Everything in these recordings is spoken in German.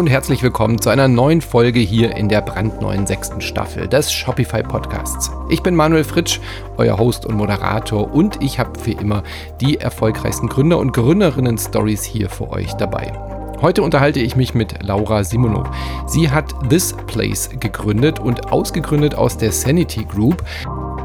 Und herzlich willkommen zu einer neuen Folge hier in der brandneuen sechsten Staffel des Shopify Podcasts. Ich bin Manuel Fritsch, euer Host und Moderator und ich habe wie immer die erfolgreichsten Gründer und Gründerinnen Stories hier für euch dabei. Heute unterhalte ich mich mit Laura Simonow. Sie hat This Place gegründet und ausgegründet aus der Sanity Group.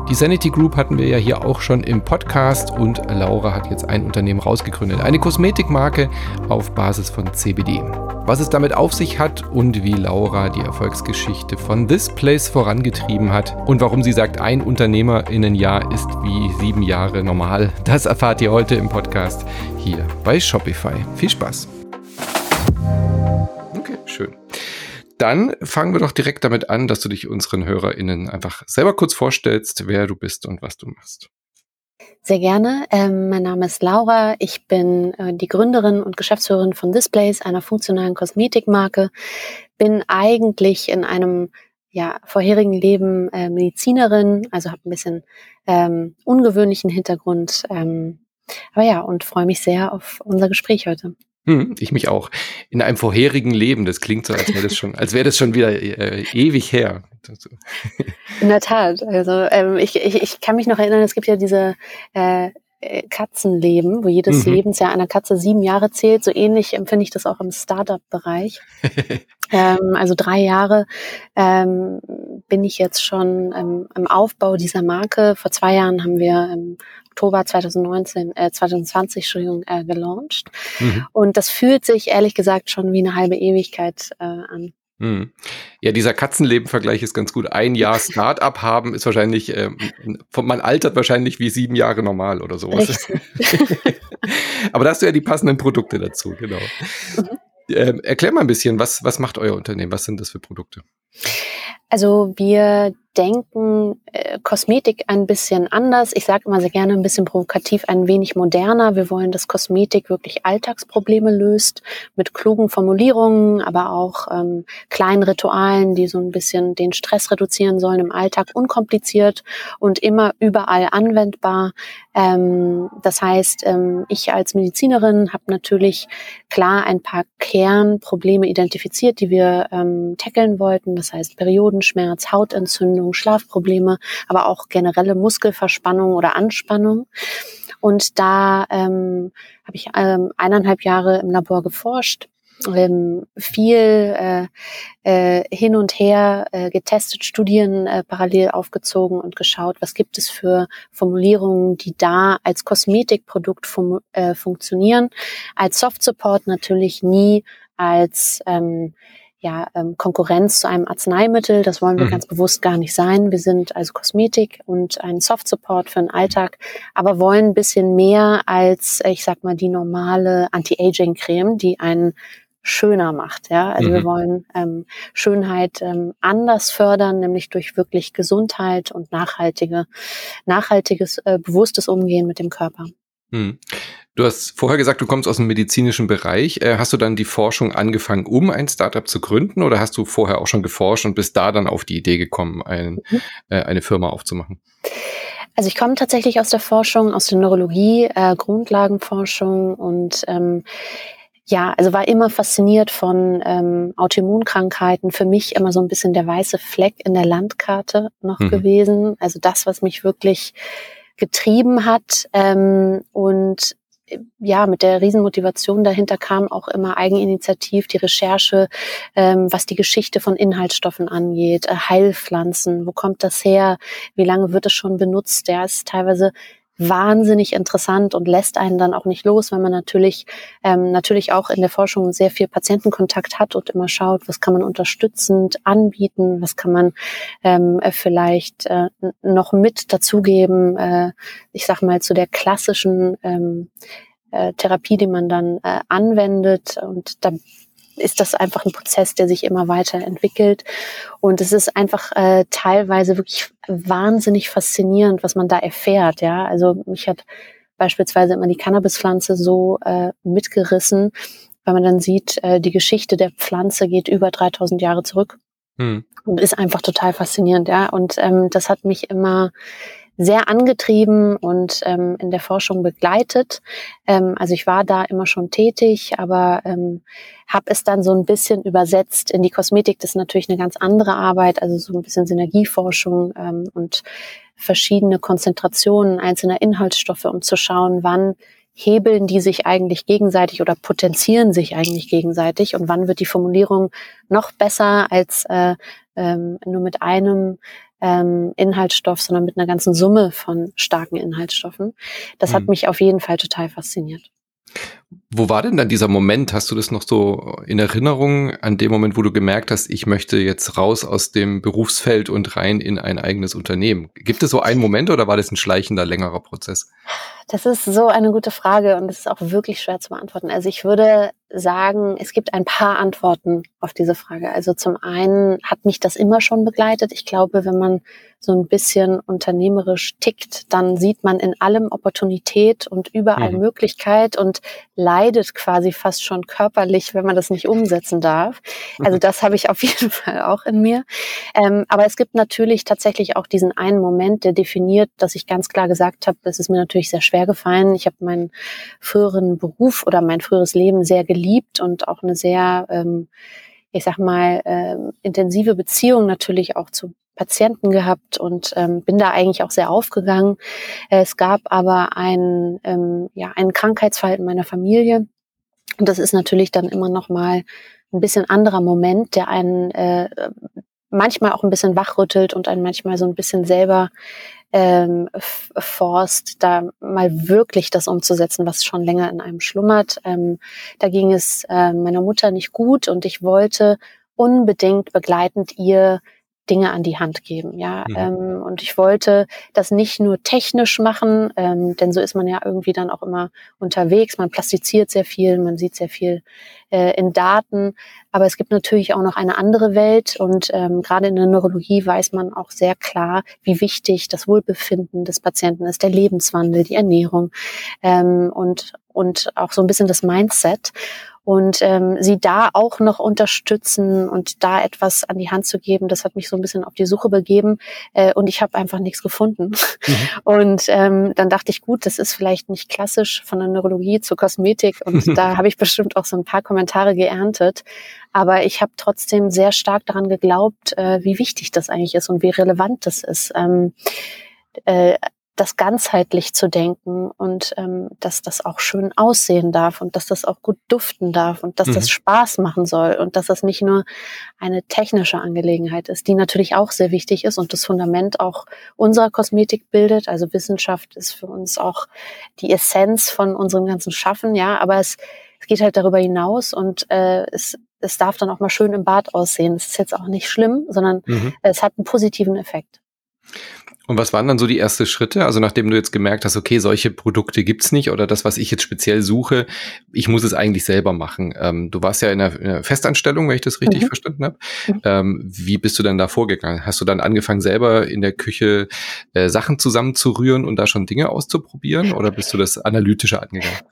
Die Sanity Group hatten wir ja hier auch schon im Podcast und Laura hat jetzt ein Unternehmen rausgegründet. Eine Kosmetikmarke auf Basis von CBD. Was es damit auf sich hat und wie Laura die Erfolgsgeschichte von This Place vorangetrieben hat und warum sie sagt, ein Unternehmerinnenjahr ist wie sieben Jahre normal, das erfahrt ihr heute im Podcast hier bei Shopify. Viel Spaß! Okay, schön. Dann fangen wir doch direkt damit an, dass du dich unseren HörerInnen einfach selber kurz vorstellst, wer du bist und was du machst. Sehr gerne. Ähm, mein Name ist Laura. Ich bin äh, die Gründerin und Geschäftsführerin von Displays, einer funktionalen Kosmetikmarke. Bin eigentlich in einem ja, vorherigen Leben äh, Medizinerin, also habe ein bisschen ähm, ungewöhnlichen Hintergrund. Ähm, aber ja, und freue mich sehr auf unser Gespräch heute. Hm, ich mich auch. In einem vorherigen Leben, das klingt so, als wäre das schon, als wäre das schon wieder äh, ewig her. In der Tat. Also ähm, ich, ich, ich kann mich noch erinnern, es gibt ja diese äh, äh Katzenleben, wo jedes mhm. Lebensjahr einer Katze sieben Jahre zählt. So ähnlich empfinde ich das auch im Startup-Bereich. ähm, also drei Jahre ähm, bin ich jetzt schon ähm, im Aufbau dieser Marke. Vor zwei Jahren haben wir ähm, Oktober 2019, äh, 2020 Entschuldigung, äh, gelauncht. Mhm. Und das fühlt sich ehrlich gesagt schon wie eine halbe Ewigkeit äh, an. Mhm. Ja, dieser Katzenleben-Vergleich ist ganz gut. Ein Jahr Start-up haben ist wahrscheinlich, ähm, man altert wahrscheinlich wie sieben Jahre normal oder sowas. Aber da hast du ja die passenden Produkte dazu, genau. Mhm. Ähm, erklär mal ein bisschen, was, was macht euer Unternehmen? Was sind das für Produkte? Also wir denken äh, Kosmetik ein bisschen anders. Ich sage immer sehr gerne ein bisschen provokativ, ein wenig moderner. Wir wollen, dass Kosmetik wirklich Alltagsprobleme löst mit klugen Formulierungen, aber auch ähm, kleinen Ritualen, die so ein bisschen den Stress reduzieren sollen im Alltag, unkompliziert und immer überall anwendbar. Ähm, das heißt, ähm, ich als Medizinerin habe natürlich klar ein paar Kernprobleme identifiziert, die wir ähm, tackeln wollten. Das heißt Periodenschmerz, Hautentzündung, Entzündung, Schlafprobleme, aber auch generelle Muskelverspannung oder Anspannung. Und da ähm, habe ich ähm, eineinhalb Jahre im Labor geforscht, ähm, viel äh, äh, hin und her äh, getestet, Studien äh, parallel aufgezogen und geschaut, was gibt es für Formulierungen, die da als Kosmetikprodukt fun äh, funktionieren, als Soft Support natürlich nie als ähm, ja, ähm, Konkurrenz zu einem Arzneimittel. Das wollen wir mhm. ganz bewusst gar nicht sein. Wir sind also Kosmetik und ein Soft Support für den Alltag, aber wollen ein bisschen mehr als, ich sag mal, die normale Anti-Aging-Creme, die einen schöner macht. Ja, also mhm. wir wollen ähm, Schönheit ähm, anders fördern, nämlich durch wirklich Gesundheit und nachhaltige, nachhaltiges, äh, bewusstes Umgehen mit dem Körper. Mhm. Du hast vorher gesagt, du kommst aus dem medizinischen Bereich. Äh, hast du dann die Forschung angefangen, um ein Startup zu gründen oder hast du vorher auch schon geforscht und bist da dann auf die Idee gekommen, ein, mhm. äh, eine Firma aufzumachen? Also ich komme tatsächlich aus der Forschung, aus der Neurologie, äh, Grundlagenforschung und ähm, ja, also war immer fasziniert von ähm, Autoimmunkrankheiten. Für mich immer so ein bisschen der weiße Fleck in der Landkarte noch mhm. gewesen. Also das, was mich wirklich getrieben hat. Ähm, und ja, mit der Riesenmotivation dahinter kam auch immer Eigeninitiativ, die Recherche, ähm, was die Geschichte von Inhaltsstoffen angeht, äh, Heilpflanzen, wo kommt das her, wie lange wird es schon benutzt, ja, ist teilweise wahnsinnig interessant und lässt einen dann auch nicht los, wenn man natürlich ähm, natürlich auch in der Forschung sehr viel Patientenkontakt hat und immer schaut, was kann man unterstützend anbieten, was kann man ähm, vielleicht äh, noch mit dazugeben, äh, ich sag mal zu der klassischen ähm, äh, Therapie, die man dann äh, anwendet. Und da ist das einfach ein Prozess, der sich immer weiter entwickelt. Und es ist einfach äh, teilweise wirklich wahnsinnig faszinierend, was man da erfährt. Ja, also mich hat beispielsweise immer die Cannabispflanze so äh, mitgerissen, weil man dann sieht, äh, die Geschichte der Pflanze geht über 3000 Jahre zurück. Hm. Und ist einfach total faszinierend, ja. Und ähm, das hat mich immer sehr angetrieben und ähm, in der Forschung begleitet. Ähm, also ich war da immer schon tätig, aber ähm, habe es dann so ein bisschen übersetzt in die Kosmetik. Das ist natürlich eine ganz andere Arbeit, also so ein bisschen Synergieforschung ähm, und verschiedene Konzentrationen einzelner Inhaltsstoffe, um zu schauen, wann hebeln die sich eigentlich gegenseitig oder potenzieren sich eigentlich gegenseitig und wann wird die Formulierung noch besser als äh, ähm, nur mit einem ähm, Inhaltsstoff, sondern mit einer ganzen Summe von starken Inhaltsstoffen. Das mhm. hat mich auf jeden Fall total fasziniert. Wo war denn dann dieser Moment? Hast du das noch so in Erinnerung an dem Moment, wo du gemerkt hast, ich möchte jetzt raus aus dem Berufsfeld und rein in ein eigenes Unternehmen? Gibt es so einen Moment oder war das ein schleichender, längerer Prozess? Das ist so eine gute Frage und es ist auch wirklich schwer zu beantworten. Also ich würde sagen, es gibt ein paar Antworten auf diese Frage. Also zum einen hat mich das immer schon begleitet. Ich glaube, wenn man so ein bisschen unternehmerisch tickt, dann sieht man in allem Opportunität und überall mhm. Möglichkeit und leidet quasi fast schon körperlich, wenn man das nicht umsetzen darf. Also das habe ich auf jeden Fall auch in mir. Ähm, aber es gibt natürlich tatsächlich auch diesen einen Moment, der definiert, dass ich ganz klar gesagt habe, es ist mir natürlich sehr schwer schwer gefallen. Ich habe meinen früheren Beruf oder mein früheres Leben sehr geliebt und auch eine sehr, ähm, ich sag mal, ähm, intensive Beziehung natürlich auch zu Patienten gehabt und ähm, bin da eigentlich auch sehr aufgegangen. Es gab aber ein, ähm, ja, einen Krankheitsfall in meiner Familie. Und das ist natürlich dann immer noch mal ein bisschen anderer Moment, der einen äh, manchmal auch ein bisschen wachrüttelt und einen manchmal so ein bisschen selber ähm, forst, da mal wirklich das umzusetzen, was schon länger in einem schlummert. Ähm, da ging es äh, meiner Mutter nicht gut und ich wollte unbedingt begleitend ihr Dinge an die Hand geben. Ja, mhm. ähm, und ich wollte das nicht nur technisch machen, ähm, denn so ist man ja irgendwie dann auch immer unterwegs. Man plastiziert sehr viel, man sieht sehr viel äh, in Daten, aber es gibt natürlich auch noch eine andere Welt und ähm, gerade in der Neurologie weiß man auch sehr klar, wie wichtig das Wohlbefinden des Patienten ist, der Lebenswandel, die Ernährung ähm, und und auch so ein bisschen das Mindset und ähm, sie da auch noch unterstützen und da etwas an die Hand zu geben, das hat mich so ein bisschen auf die Suche begeben äh, und ich habe einfach nichts gefunden. Mhm. Und ähm, dann dachte ich, gut, das ist vielleicht nicht klassisch von der Neurologie zur Kosmetik und da habe ich bestimmt auch so ein paar Kommentare geerntet, aber ich habe trotzdem sehr stark daran geglaubt, äh, wie wichtig das eigentlich ist und wie relevant das ist. Ähm, äh, das ganzheitlich zu denken und ähm, dass das auch schön aussehen darf und dass das auch gut duften darf und dass mhm. das Spaß machen soll und dass das nicht nur eine technische Angelegenheit ist, die natürlich auch sehr wichtig ist und das Fundament auch unserer Kosmetik bildet. Also Wissenschaft ist für uns auch die Essenz von unserem ganzen Schaffen, ja, aber es, es geht halt darüber hinaus und äh, es, es darf dann auch mal schön im Bad aussehen. Es ist jetzt auch nicht schlimm, sondern mhm. es hat einen positiven Effekt. Und was waren dann so die ersten Schritte? Also nachdem du jetzt gemerkt hast, okay, solche Produkte gibt's nicht oder das, was ich jetzt speziell suche, ich muss es eigentlich selber machen. Ähm, du warst ja in einer, in einer, Festanstellung, wenn ich das richtig mhm. verstanden habe. Mhm. Ähm, wie bist du dann da vorgegangen? Hast du dann angefangen, selber in der Küche äh, Sachen zusammenzurühren und da schon Dinge auszuprobieren oder bist du das analytischer angegangen?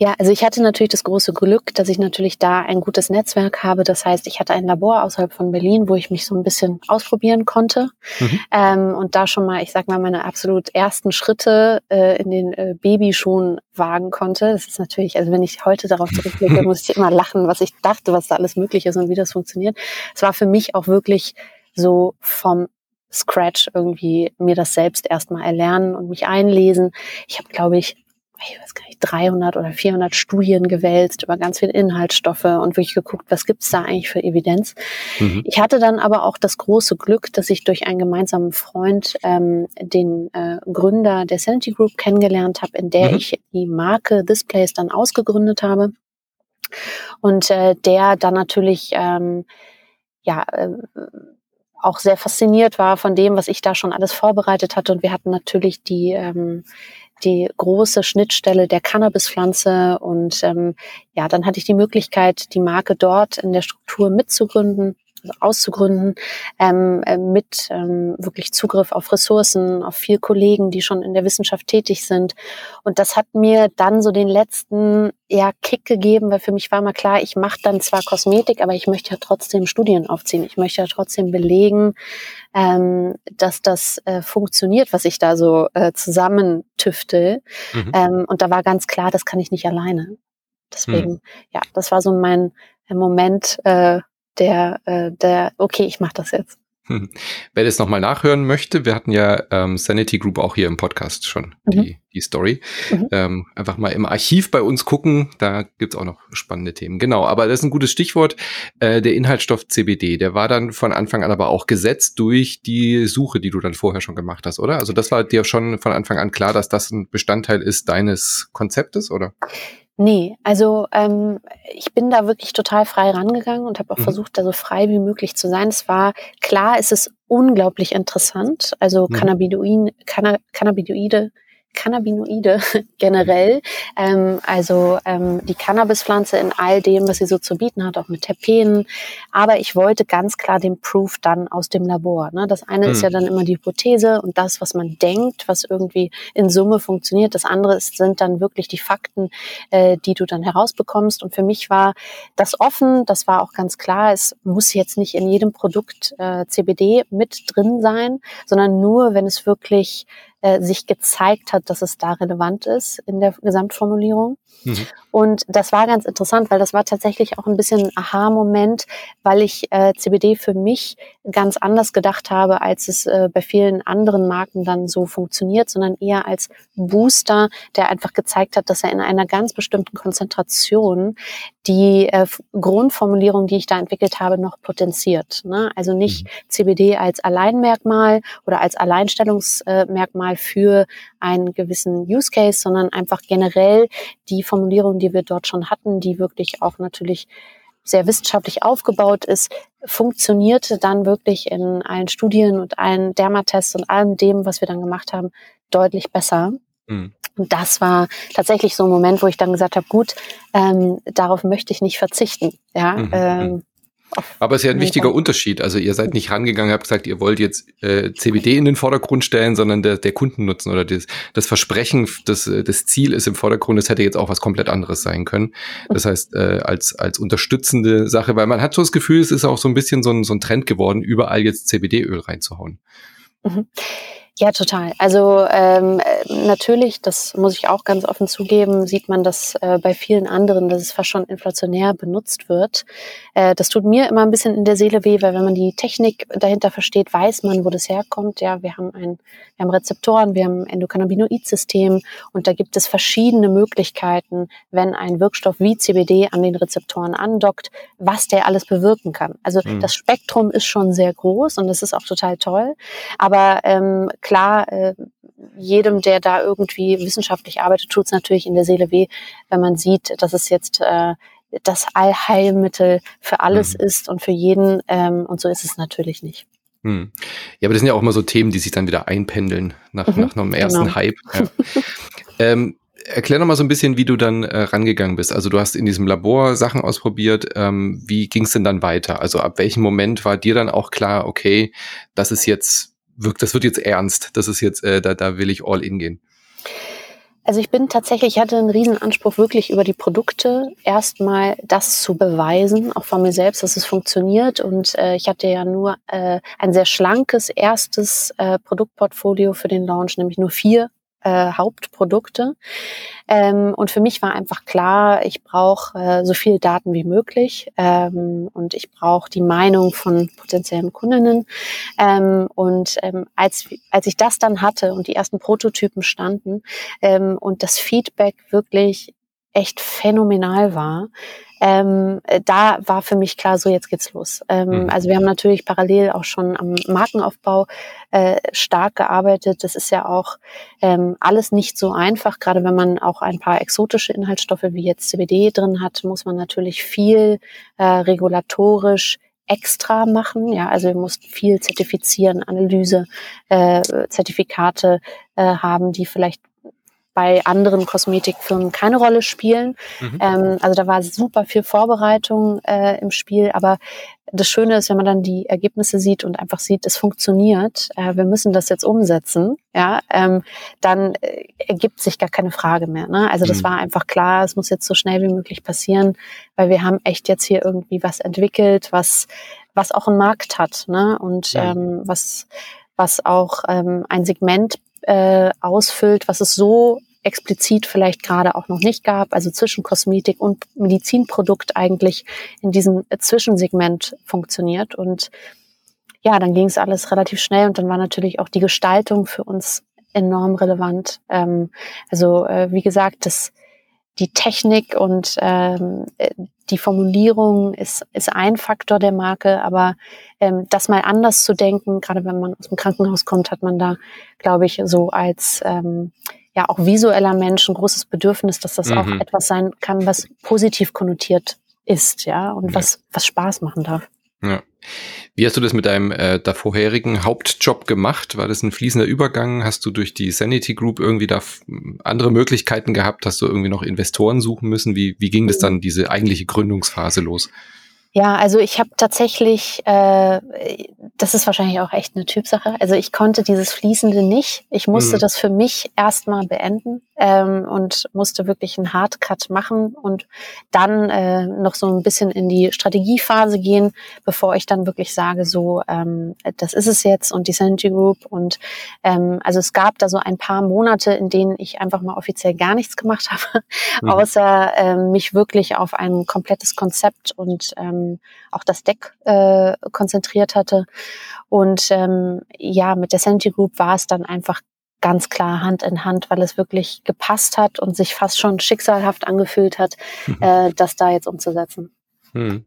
Ja, also ich hatte natürlich das große Glück, dass ich natürlich da ein gutes Netzwerk habe. Das heißt, ich hatte ein Labor außerhalb von Berlin, wo ich mich so ein bisschen ausprobieren konnte mhm. ähm, und da schon mal, ich sag mal, meine absolut ersten Schritte äh, in den äh, Babyschuhen wagen konnte. Das ist natürlich, also wenn ich heute darauf zurückblicke, muss ich immer lachen, was ich dachte, was da alles möglich ist und wie das funktioniert. Es war für mich auch wirklich so vom Scratch irgendwie mir das selbst erstmal erlernen und mich einlesen. Ich habe, glaube ich, ich weiß gar nicht, 300 oder 400 Studien gewälzt über ganz viele Inhaltsstoffe und wirklich geguckt, was gibt's da eigentlich für Evidenz. Mhm. Ich hatte dann aber auch das große Glück, dass ich durch einen gemeinsamen Freund ähm, den äh, Gründer der Sanity Group kennengelernt habe, in der mhm. ich die Marke Displays dann ausgegründet habe. Und äh, der dann natürlich ähm, ja äh, auch sehr fasziniert war von dem, was ich da schon alles vorbereitet hatte. Und wir hatten natürlich die ähm, die große Schnittstelle der Cannabispflanze und ähm, ja, dann hatte ich die Möglichkeit, die Marke dort in der Struktur mitzugründen. Auszugründen, ähm, äh, mit ähm, wirklich Zugriff auf Ressourcen, auf viel Kollegen, die schon in der Wissenschaft tätig sind. Und das hat mir dann so den letzten ja, Kick gegeben, weil für mich war mal klar, ich mache dann zwar Kosmetik, aber ich möchte ja trotzdem Studien aufziehen. Ich möchte ja trotzdem belegen, ähm, dass das äh, funktioniert, was ich da so äh, zusammentüftel. Mhm. Ähm, und da war ganz klar, das kann ich nicht alleine. Deswegen, mhm. ja, das war so mein äh, Moment, äh, der, äh, der, okay, ich mache das jetzt. Hm. Wer das nochmal nachhören möchte, wir hatten ja ähm, Sanity Group auch hier im Podcast schon, mhm. die, die Story. Mhm. Ähm, einfach mal im Archiv bei uns gucken, da gibt's auch noch spannende Themen. Genau, aber das ist ein gutes Stichwort. Äh, der Inhaltsstoff CBD, der war dann von Anfang an aber auch gesetzt durch die Suche, die du dann vorher schon gemacht hast, oder? Also das war dir schon von Anfang an klar, dass das ein Bestandteil ist deines Konzeptes, oder? Nee, also ähm, ich bin da wirklich total frei rangegangen und habe auch mhm. versucht, da so frei wie möglich zu sein. Es war klar, es ist unglaublich interessant. Also mhm. Cannabinoide, Cannabinoide Cannabinoide generell, ähm, also ähm, die Cannabispflanze in all dem, was sie so zu bieten hat, auch mit Terpenen. Aber ich wollte ganz klar den Proof dann aus dem Labor. Ne? Das eine hm. ist ja dann immer die Hypothese und das, was man denkt, was irgendwie in Summe funktioniert. Das andere ist, sind dann wirklich die Fakten, äh, die du dann herausbekommst. Und für mich war das offen, das war auch ganz klar. Es muss jetzt nicht in jedem Produkt äh, CBD mit drin sein, sondern nur, wenn es wirklich äh, sich gezeigt hat, dass es da relevant ist in der Gesamtformulierung. Mhm. Und das war ganz interessant, weil das war tatsächlich auch ein bisschen ein Aha-Moment, weil ich äh, CBD für mich ganz anders gedacht habe, als es äh, bei vielen anderen Marken dann so funktioniert, sondern eher als Booster, der einfach gezeigt hat, dass er in einer ganz bestimmten Konzentration die äh, Grundformulierung, die ich da entwickelt habe, noch potenziert. Ne? Also nicht mhm. CBD als Alleinmerkmal oder als Alleinstellungsmerkmal für einen gewissen Use Case, sondern einfach generell die Formulierung, die wir dort schon hatten, die wirklich auch natürlich sehr wissenschaftlich aufgebaut ist, funktionierte dann wirklich in allen Studien und allen Dermatests und allem dem, was wir dann gemacht haben, deutlich besser. Mhm. Und das war tatsächlich so ein Moment, wo ich dann gesagt habe, gut, ähm, darauf möchte ich nicht verzichten. Ja, mhm. ähm, aber es ist ja ein wichtiger Unterschied. Also ihr seid nicht rangegangen, habt gesagt, ihr wollt jetzt äh, CBD in den Vordergrund stellen, sondern der, der Kundennutzen oder das, das Versprechen, das, äh, das Ziel ist im Vordergrund. Das hätte jetzt auch was komplett anderes sein können. Das heißt, äh, als, als unterstützende Sache, weil man hat so das Gefühl, es ist auch so ein bisschen so ein, so ein Trend geworden, überall jetzt CBD-Öl reinzuhauen. Mhm. Ja, total. Also ähm, natürlich, das muss ich auch ganz offen zugeben, sieht man das äh, bei vielen anderen, dass es fast schon inflationär benutzt wird. Äh, das tut mir immer ein bisschen in der Seele weh, weil wenn man die Technik dahinter versteht, weiß man, wo das herkommt. Ja, wir haben ein, wir haben Rezeptoren, wir haben ein Endokannabinoid-System und da gibt es verschiedene Möglichkeiten, wenn ein Wirkstoff wie CBD an den Rezeptoren andockt, was der alles bewirken kann. Also mhm. das Spektrum ist schon sehr groß und das ist auch total toll. Aber ähm, klar, äh, jedem, der da irgendwie wissenschaftlich arbeitet, tut es natürlich in der Seele weh, wenn man sieht, dass es jetzt äh, das Allheilmittel für alles mhm. ist und für jeden. Ähm, und so ist es natürlich nicht. Hm. Ja, aber das sind ja auch immer so Themen, die sich dann wieder einpendeln nach, mhm, nach einem ersten genau. Hype. Ja. ähm, erklär noch mal so ein bisschen, wie du dann äh, rangegangen bist. Also du hast in diesem Labor Sachen ausprobiert. Ähm, wie ging es denn dann weiter? Also ab welchem Moment war dir dann auch klar, okay, das ist jetzt wirkt, das wird jetzt ernst. Das ist jetzt, äh, da, da will ich all in gehen. Also ich bin tatsächlich, ich hatte einen riesen Anspruch, wirklich über die Produkte erstmal das zu beweisen, auch von mir selbst, dass es funktioniert. Und äh, ich hatte ja nur äh, ein sehr schlankes erstes äh, Produktportfolio für den Launch, nämlich nur vier äh, Hauptprodukte. Ähm, und für mich war einfach klar, ich brauche äh, so viel Daten wie möglich ähm, und ich brauche die Meinung von potenziellen Kundinnen. Ähm, und ähm, als, als ich das dann hatte und die ersten Prototypen standen ähm, und das Feedback wirklich echt phänomenal war, ähm, da war für mich klar, so jetzt geht's los. Ähm, mhm. Also wir haben natürlich parallel auch schon am Markenaufbau äh, stark gearbeitet. Das ist ja auch ähm, alles nicht so einfach. Gerade wenn man auch ein paar exotische Inhaltsstoffe wie jetzt CBD drin hat, muss man natürlich viel äh, regulatorisch extra machen. Ja, also wir mussten viel zertifizieren, Analyse, äh, Zertifikate äh, haben, die vielleicht bei anderen Kosmetikfirmen keine Rolle spielen. Mhm. Ähm, also da war super viel Vorbereitung äh, im Spiel, aber das Schöne ist, wenn man dann die Ergebnisse sieht und einfach sieht, es funktioniert, äh, wir müssen das jetzt umsetzen, ja, ähm, dann äh, ergibt sich gar keine Frage mehr. Ne? Also das mhm. war einfach klar, es muss jetzt so schnell wie möglich passieren, weil wir haben echt jetzt hier irgendwie was entwickelt, was was auch einen Markt hat, ne? Und ja. ähm, was was auch ähm, ein Segment äh, ausfüllt, was es so explizit vielleicht gerade auch noch nicht gab, also zwischen Kosmetik und Medizinprodukt eigentlich in diesem Zwischensegment funktioniert. Und ja, dann ging es alles relativ schnell und dann war natürlich auch die Gestaltung für uns enorm relevant. Ähm, also äh, wie gesagt, das, die Technik und ähm, die Formulierung ist, ist ein Faktor der Marke, aber ähm, das mal anders zu denken, gerade wenn man aus dem Krankenhaus kommt, hat man da, glaube ich, so als ähm, ja auch visueller Mensch ein großes Bedürfnis, dass das mhm. auch etwas sein kann, was positiv konnotiert ist, ja, und ja. was, was Spaß machen darf. Ja. Wie hast du das mit deinem äh, da vorherigen Hauptjob gemacht? War das ein fließender Übergang? Hast du durch die Sanity Group irgendwie da andere Möglichkeiten gehabt? Hast du irgendwie noch Investoren suchen müssen? Wie, wie ging das dann, diese eigentliche Gründungsphase los? Ja, also ich habe tatsächlich, äh, das ist wahrscheinlich auch echt eine Typsache. Also ich konnte dieses Fließende nicht. Ich musste mhm. das für mich erstmal beenden ähm, und musste wirklich einen Hardcut machen und dann äh, noch so ein bisschen in die Strategiephase gehen, bevor ich dann wirklich sage, so, ähm, das ist es jetzt und die Sanity Group. Und ähm, also es gab da so ein paar Monate, in denen ich einfach mal offiziell gar nichts gemacht habe, mhm. außer ähm, mich wirklich auf ein komplettes Konzept und ähm, auch das Deck äh, konzentriert hatte. Und ähm, ja, mit der Sanity Group war es dann einfach ganz klar Hand in Hand, weil es wirklich gepasst hat und sich fast schon schicksalhaft angefühlt hat, mhm. äh, das da jetzt umzusetzen. Hm.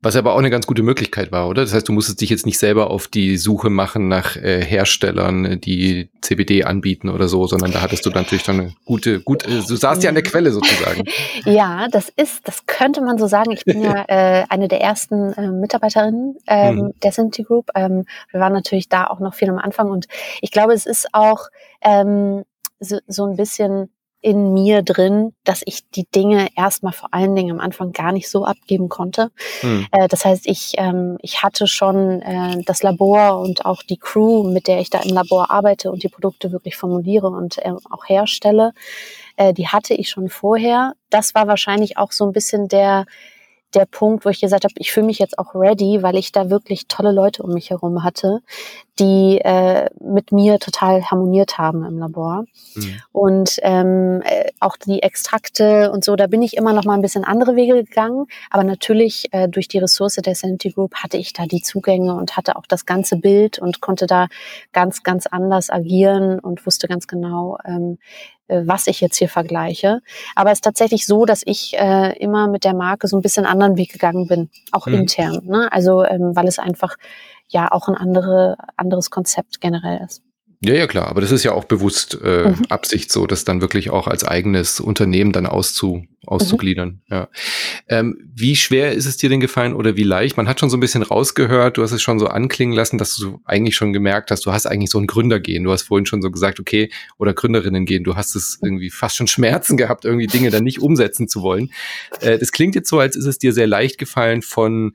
Was aber auch eine ganz gute Möglichkeit war, oder? Das heißt, du musstest dich jetzt nicht selber auf die Suche machen nach äh, Herstellern, die CBD anbieten oder so, sondern da hattest du natürlich dann eine gute, gut, äh, du saßt ja an der Quelle sozusagen. ja, das ist, das könnte man so sagen. Ich bin ja äh, eine der ersten äh, Mitarbeiterinnen ähm, hm. der Sinti Group. Ähm, wir waren natürlich da auch noch viel am Anfang und ich glaube, es ist auch ähm, so, so ein bisschen in mir drin, dass ich die Dinge erstmal vor allen Dingen am Anfang gar nicht so abgeben konnte. Hm. Äh, das heißt, ich, ähm, ich hatte schon äh, das Labor und auch die Crew, mit der ich da im Labor arbeite und die Produkte wirklich formuliere und äh, auch herstelle, äh, die hatte ich schon vorher. Das war wahrscheinlich auch so ein bisschen der der Punkt, wo ich gesagt habe, ich fühle mich jetzt auch ready, weil ich da wirklich tolle Leute um mich herum hatte, die äh, mit mir total harmoniert haben im Labor. Mhm. Und ähm, äh, auch die Extrakte und so, da bin ich immer noch mal ein bisschen andere Wege gegangen. Aber natürlich äh, durch die Ressource der Sanity Group hatte ich da die Zugänge und hatte auch das ganze Bild und konnte da ganz, ganz anders agieren und wusste ganz genau, ähm, äh, was ich jetzt hier vergleiche. Aber es ist tatsächlich so, dass ich äh, immer mit der Marke so ein bisschen anderen Weg gegangen bin, auch mhm. intern. Ne? Also ähm, weil es einfach ja auch ein andere, anderes Konzept generell ist. Ja, ja, klar. Aber das ist ja auch bewusst äh, mhm. Absicht so, das dann wirklich auch als eigenes Unternehmen dann auszu, auszugliedern. Mhm. Ja. Ähm, wie schwer ist es dir denn gefallen oder wie leicht? Man hat schon so ein bisschen rausgehört, du hast es schon so anklingen lassen, dass du eigentlich schon gemerkt hast, du hast eigentlich so ein Gründergehen. Du hast vorhin schon so gesagt, okay, oder Gründerinnen gehen, du hast es irgendwie fast schon Schmerzen gehabt, irgendwie Dinge dann nicht umsetzen zu wollen. Äh, das klingt jetzt so, als ist es dir sehr leicht gefallen von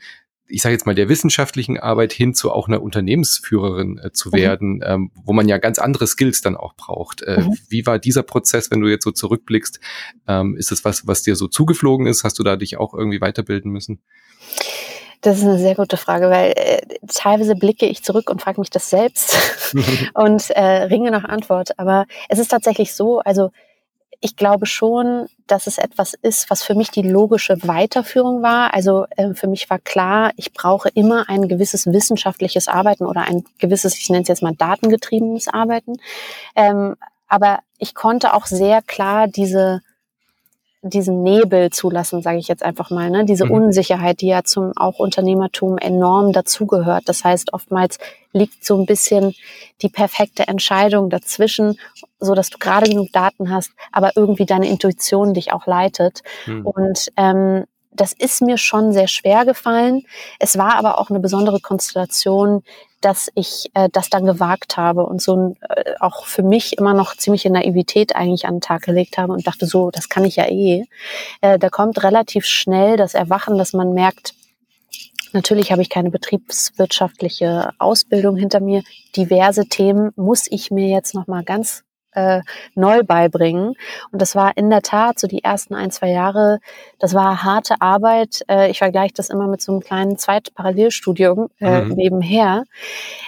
ich sage jetzt mal, der wissenschaftlichen Arbeit hin zu auch einer Unternehmensführerin äh, zu mhm. werden, ähm, wo man ja ganz andere Skills dann auch braucht. Äh, mhm. Wie war dieser Prozess, wenn du jetzt so zurückblickst? Ähm, ist es was, was dir so zugeflogen ist? Hast du da dich auch irgendwie weiterbilden müssen? Das ist eine sehr gute Frage, weil äh, teilweise blicke ich zurück und frage mich das selbst und äh, ringe nach Antwort. Aber es ist tatsächlich so, also ich glaube schon, dass es etwas ist, was für mich die logische Weiterführung war. Also äh, für mich war klar, ich brauche immer ein gewisses wissenschaftliches Arbeiten oder ein gewisses, ich nenne es jetzt mal datengetriebenes Arbeiten. Ähm, aber ich konnte auch sehr klar diese diesen Nebel zulassen, sage ich jetzt einfach mal, ne? diese mhm. Unsicherheit, die ja zum auch Unternehmertum enorm dazugehört. Das heißt, oftmals liegt so ein bisschen die perfekte Entscheidung dazwischen, so dass du gerade genug Daten hast, aber irgendwie deine Intuition dich auch leitet. Mhm. Und ähm, das ist mir schon sehr schwer gefallen. Es war aber auch eine besondere Konstellation, dass ich äh, das dann gewagt habe und so äh, auch für mich immer noch ziemliche Naivität eigentlich an den Tag gelegt habe und dachte so, das kann ich ja eh. Äh, da kommt relativ schnell das Erwachen, dass man merkt, Natürlich habe ich keine betriebswirtschaftliche Ausbildung hinter mir. Diverse Themen muss ich mir jetzt noch mal ganz äh, neu beibringen. Und das war in der Tat so die ersten ein, zwei Jahre, das war harte Arbeit. Äh, ich vergleiche das immer mit so einem kleinen Zweitparallelstudium äh, mhm. nebenher.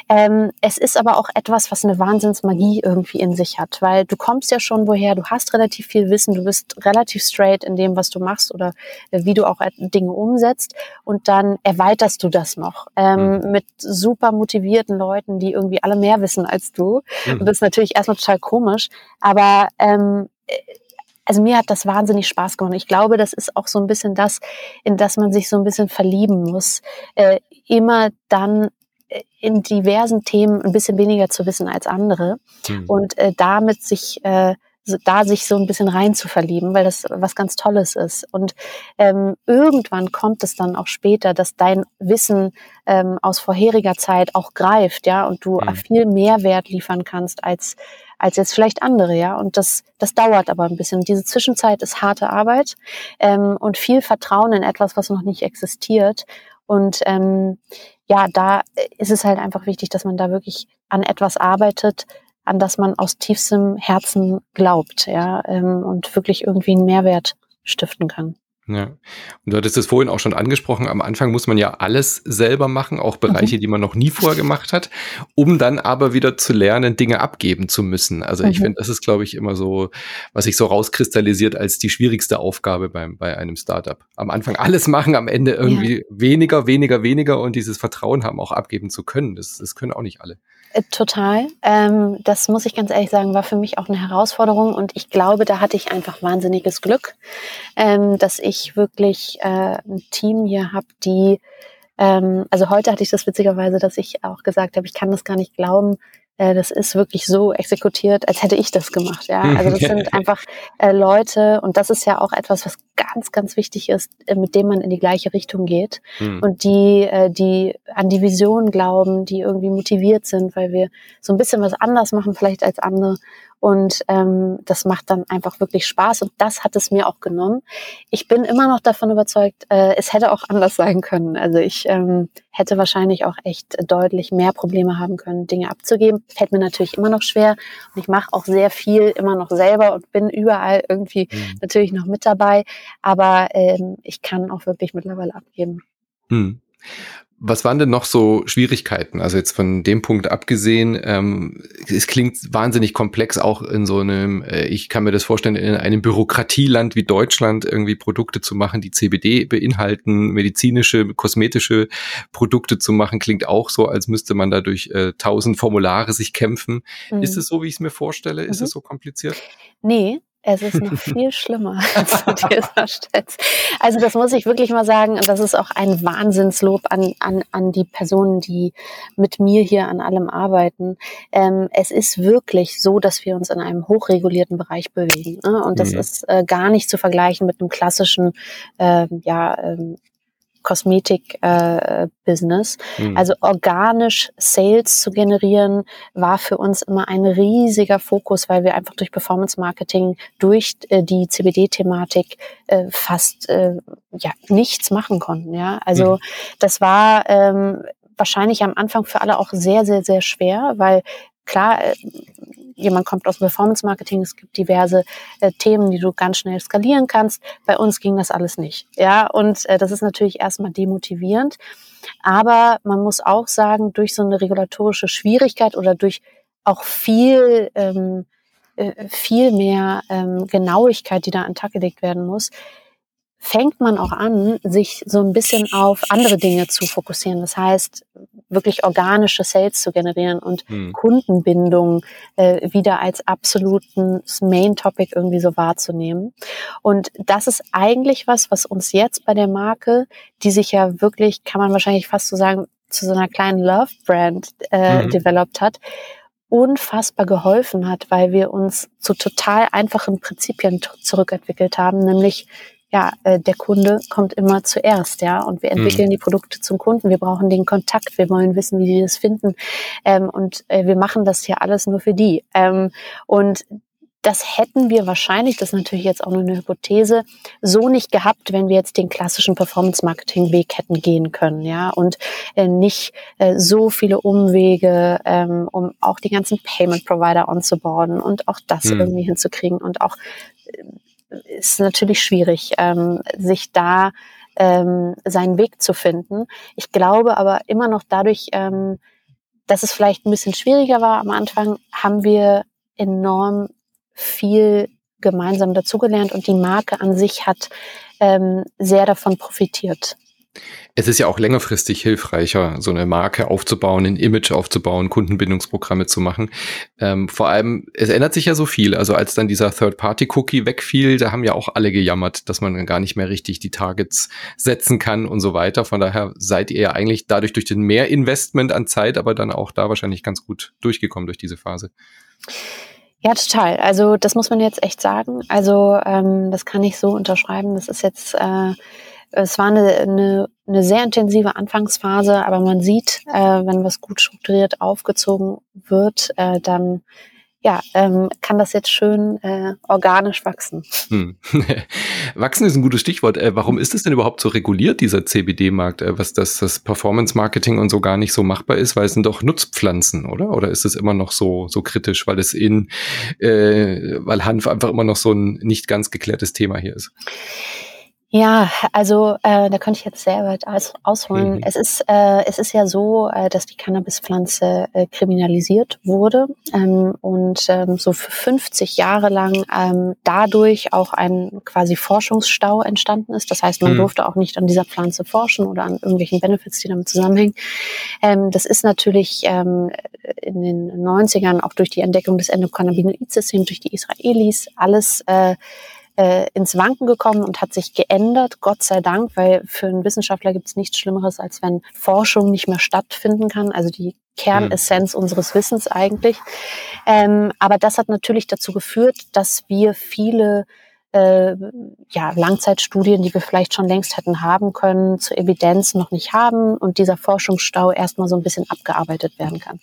Ähm, es ist aber auch etwas, was eine Wahnsinnsmagie irgendwie in sich hat, weil du kommst ja schon woher, du hast relativ viel Wissen, du bist relativ straight in dem, was du machst oder äh, wie du auch Dinge umsetzt und dann erweiterst du das noch ähm, mhm. mit super motivierten Leuten, die irgendwie alle mehr wissen als du. Mhm. Und das ist natürlich erstmal total komisch komisch, aber ähm, also mir hat das wahnsinnig Spaß gemacht. Ich glaube, das ist auch so ein bisschen das, in das man sich so ein bisschen verlieben muss. Äh, immer dann äh, in diversen Themen ein bisschen weniger zu wissen als andere mhm. und äh, damit sich äh, da sich so ein bisschen rein zu verlieben, weil das was ganz Tolles ist. Und ähm, irgendwann kommt es dann auch später, dass dein Wissen ähm, aus vorheriger Zeit auch greift, ja, und du mhm. viel mehr Wert liefern kannst als als jetzt vielleicht andere, ja. Und das, das dauert aber ein bisschen. Diese Zwischenzeit ist harte Arbeit ähm, und viel Vertrauen in etwas, was noch nicht existiert. Und ähm, ja, da ist es halt einfach wichtig, dass man da wirklich an etwas arbeitet, an das man aus tiefstem Herzen glaubt, ja, ähm, und wirklich irgendwie einen Mehrwert stiften kann. Ja. Und du hattest es vorhin auch schon angesprochen, am Anfang muss man ja alles selber machen, auch Bereiche, mhm. die man noch nie vorher gemacht hat, um dann aber wieder zu lernen, Dinge abgeben zu müssen. Also mhm. ich finde, das ist, glaube ich, immer so, was sich so rauskristallisiert als die schwierigste Aufgabe beim, bei einem Startup. Am Anfang alles machen, am Ende irgendwie ja. weniger, weniger, weniger und dieses Vertrauen haben, auch abgeben zu können. Das, das können auch nicht alle. Äh, total. Ähm, das muss ich ganz ehrlich sagen, war für mich auch eine Herausforderung und ich glaube, da hatte ich einfach wahnsinniges Glück, ähm, dass ich wirklich äh, ein Team hier habe, die, ähm, also heute hatte ich das witzigerweise, dass ich auch gesagt habe, ich kann das gar nicht glauben, äh, das ist wirklich so exekutiert, als hätte ich das gemacht. Ja, also das sind einfach äh, Leute und das ist ja auch etwas, was ganz, ganz wichtig ist, äh, mit dem man in die gleiche Richtung geht mhm. und die, äh, die an die Vision glauben, die irgendwie motiviert sind, weil wir so ein bisschen was anders machen vielleicht als andere und ähm, das macht dann einfach wirklich Spaß und das hat es mir auch genommen. Ich bin immer noch davon überzeugt, äh, es hätte auch anders sein können. Also ich ähm, hätte wahrscheinlich auch echt deutlich mehr Probleme haben können, Dinge abzugeben. Fällt mir natürlich immer noch schwer und ich mache auch sehr viel immer noch selber und bin überall irgendwie mhm. natürlich noch mit dabei. Aber ähm, ich kann auch wirklich mittlerweile abgeben. Mhm. Was waren denn noch so Schwierigkeiten? Also jetzt von dem Punkt abgesehen, ähm, es klingt wahnsinnig komplex, auch in so einem, äh, ich kann mir das vorstellen, in einem Bürokratieland wie Deutschland irgendwie Produkte zu machen, die CBD beinhalten, medizinische, kosmetische Produkte zu machen, klingt auch so, als müsste man da durch äh, tausend Formulare sich kämpfen. Mhm. Ist es so, wie ich es mir vorstelle? Ist mhm. es so kompliziert? Nee, es ist noch viel schlimmer, als du dir vorstellst. Also das muss ich wirklich mal sagen. Und das ist auch ein Wahnsinnslob an, an, an die Personen, die mit mir hier an allem arbeiten. Ähm, es ist wirklich so, dass wir uns in einem hochregulierten Bereich bewegen. Ne? Und das mhm. ist äh, gar nicht zu vergleichen mit einem klassischen äh, ja, ähm, Kosmetik-Business. Äh, mhm. Also organisch Sales zu generieren, war für uns immer ein riesiger Fokus, weil wir einfach durch Performance-Marketing, durch äh, die CBD-Thematik äh, fast äh, ja nichts machen konnten. Ja, also mhm. das war ähm, wahrscheinlich am Anfang für alle auch sehr, sehr, sehr schwer, weil klar, äh, jemand kommt aus Performance Marketing, es gibt diverse äh, Themen, die du ganz schnell skalieren kannst. Bei uns ging das alles nicht. Ja, und äh, das ist natürlich erstmal demotivierend. Aber man muss auch sagen, durch so eine regulatorische Schwierigkeit oder durch auch viel, ähm, äh, viel mehr ähm, Genauigkeit, die da an den Tag gelegt werden muss, fängt man auch an, sich so ein bisschen auf andere Dinge zu fokussieren. Das heißt, wirklich organische Sales zu generieren und hm. Kundenbindung äh, wieder als absoluten Main Topic irgendwie so wahrzunehmen. Und das ist eigentlich was, was uns jetzt bei der Marke, die sich ja wirklich, kann man wahrscheinlich fast so sagen, zu so einer kleinen Love Brand äh, mhm. developed hat, unfassbar geholfen hat, weil wir uns zu total einfachen Prinzipien zurückentwickelt haben, nämlich ja, äh, der Kunde kommt immer zuerst, ja, und wir entwickeln mhm. die Produkte zum Kunden. Wir brauchen den Kontakt, wir wollen wissen, wie die das finden, ähm, und äh, wir machen das hier alles nur für die. Ähm, und das hätten wir wahrscheinlich, das ist natürlich jetzt auch nur eine Hypothese, so nicht gehabt, wenn wir jetzt den klassischen Performance-Marketing-Weg hätten gehen können, ja, und äh, nicht äh, so viele Umwege, ähm, um auch die ganzen Payment-Provider onzubauen und auch das hm. irgendwie hinzukriegen und auch äh, ist natürlich schwierig, ähm, sich da ähm, seinen Weg zu finden. Ich glaube aber immer noch dadurch, ähm, dass es vielleicht ein bisschen schwieriger war am Anfang, haben wir enorm viel gemeinsam dazugelernt und die Marke an sich hat ähm, sehr davon profitiert. Es ist ja auch längerfristig hilfreicher, so eine Marke aufzubauen, ein Image aufzubauen, Kundenbindungsprogramme zu machen. Ähm, vor allem, es ändert sich ja so viel. Also als dann dieser Third-Party-Cookie wegfiel, da haben ja auch alle gejammert, dass man gar nicht mehr richtig die Targets setzen kann und so weiter. Von daher seid ihr ja eigentlich dadurch durch den Mehrinvestment an Zeit, aber dann auch da wahrscheinlich ganz gut durchgekommen durch diese Phase. Ja, total. Also das muss man jetzt echt sagen. Also ähm, das kann ich so unterschreiben. Das ist jetzt, äh, es war eine, eine, eine sehr intensive Anfangsphase, aber man sieht, äh, wenn was gut strukturiert aufgezogen wird, äh, dann ja, ähm, kann das jetzt schön äh, organisch wachsen. Hm. wachsen ist ein gutes Stichwort. Äh, warum ist es denn überhaupt so reguliert, dieser CBD-Markt, äh, was das, das Performance-Marketing und so gar nicht so machbar ist? Weil es sind doch Nutzpflanzen, oder? Oder ist es immer noch so, so kritisch, weil es in, äh, weil Hanf einfach immer noch so ein nicht ganz geklärtes Thema hier ist? Ja, also äh, da könnte ich jetzt sehr weit aus, ausholen. Mhm. Es ist äh, es ist ja so, äh, dass die Cannabispflanze äh, kriminalisiert wurde ähm, und ähm, so für 50 Jahre lang ähm, dadurch auch ein quasi Forschungsstau entstanden ist. Das heißt, man mhm. durfte auch nicht an dieser Pflanze forschen oder an irgendwelchen Benefits, die damit zusammenhängen. Ähm, das ist natürlich ähm, in den 90ern auch durch die Entdeckung des Endokannabinoid-Systems durch die Israelis alles äh, äh, ins Wanken gekommen und hat sich geändert, Gott sei Dank, weil für einen Wissenschaftler gibt es nichts Schlimmeres, als wenn Forschung nicht mehr stattfinden kann, also die Kernessenz mhm. unseres Wissens eigentlich. Ähm, aber das hat natürlich dazu geführt, dass wir viele äh, ja, Langzeitstudien, die wir vielleicht schon längst hätten haben können, zur Evidenz noch nicht haben und dieser Forschungsstau erstmal so ein bisschen abgearbeitet werden kann.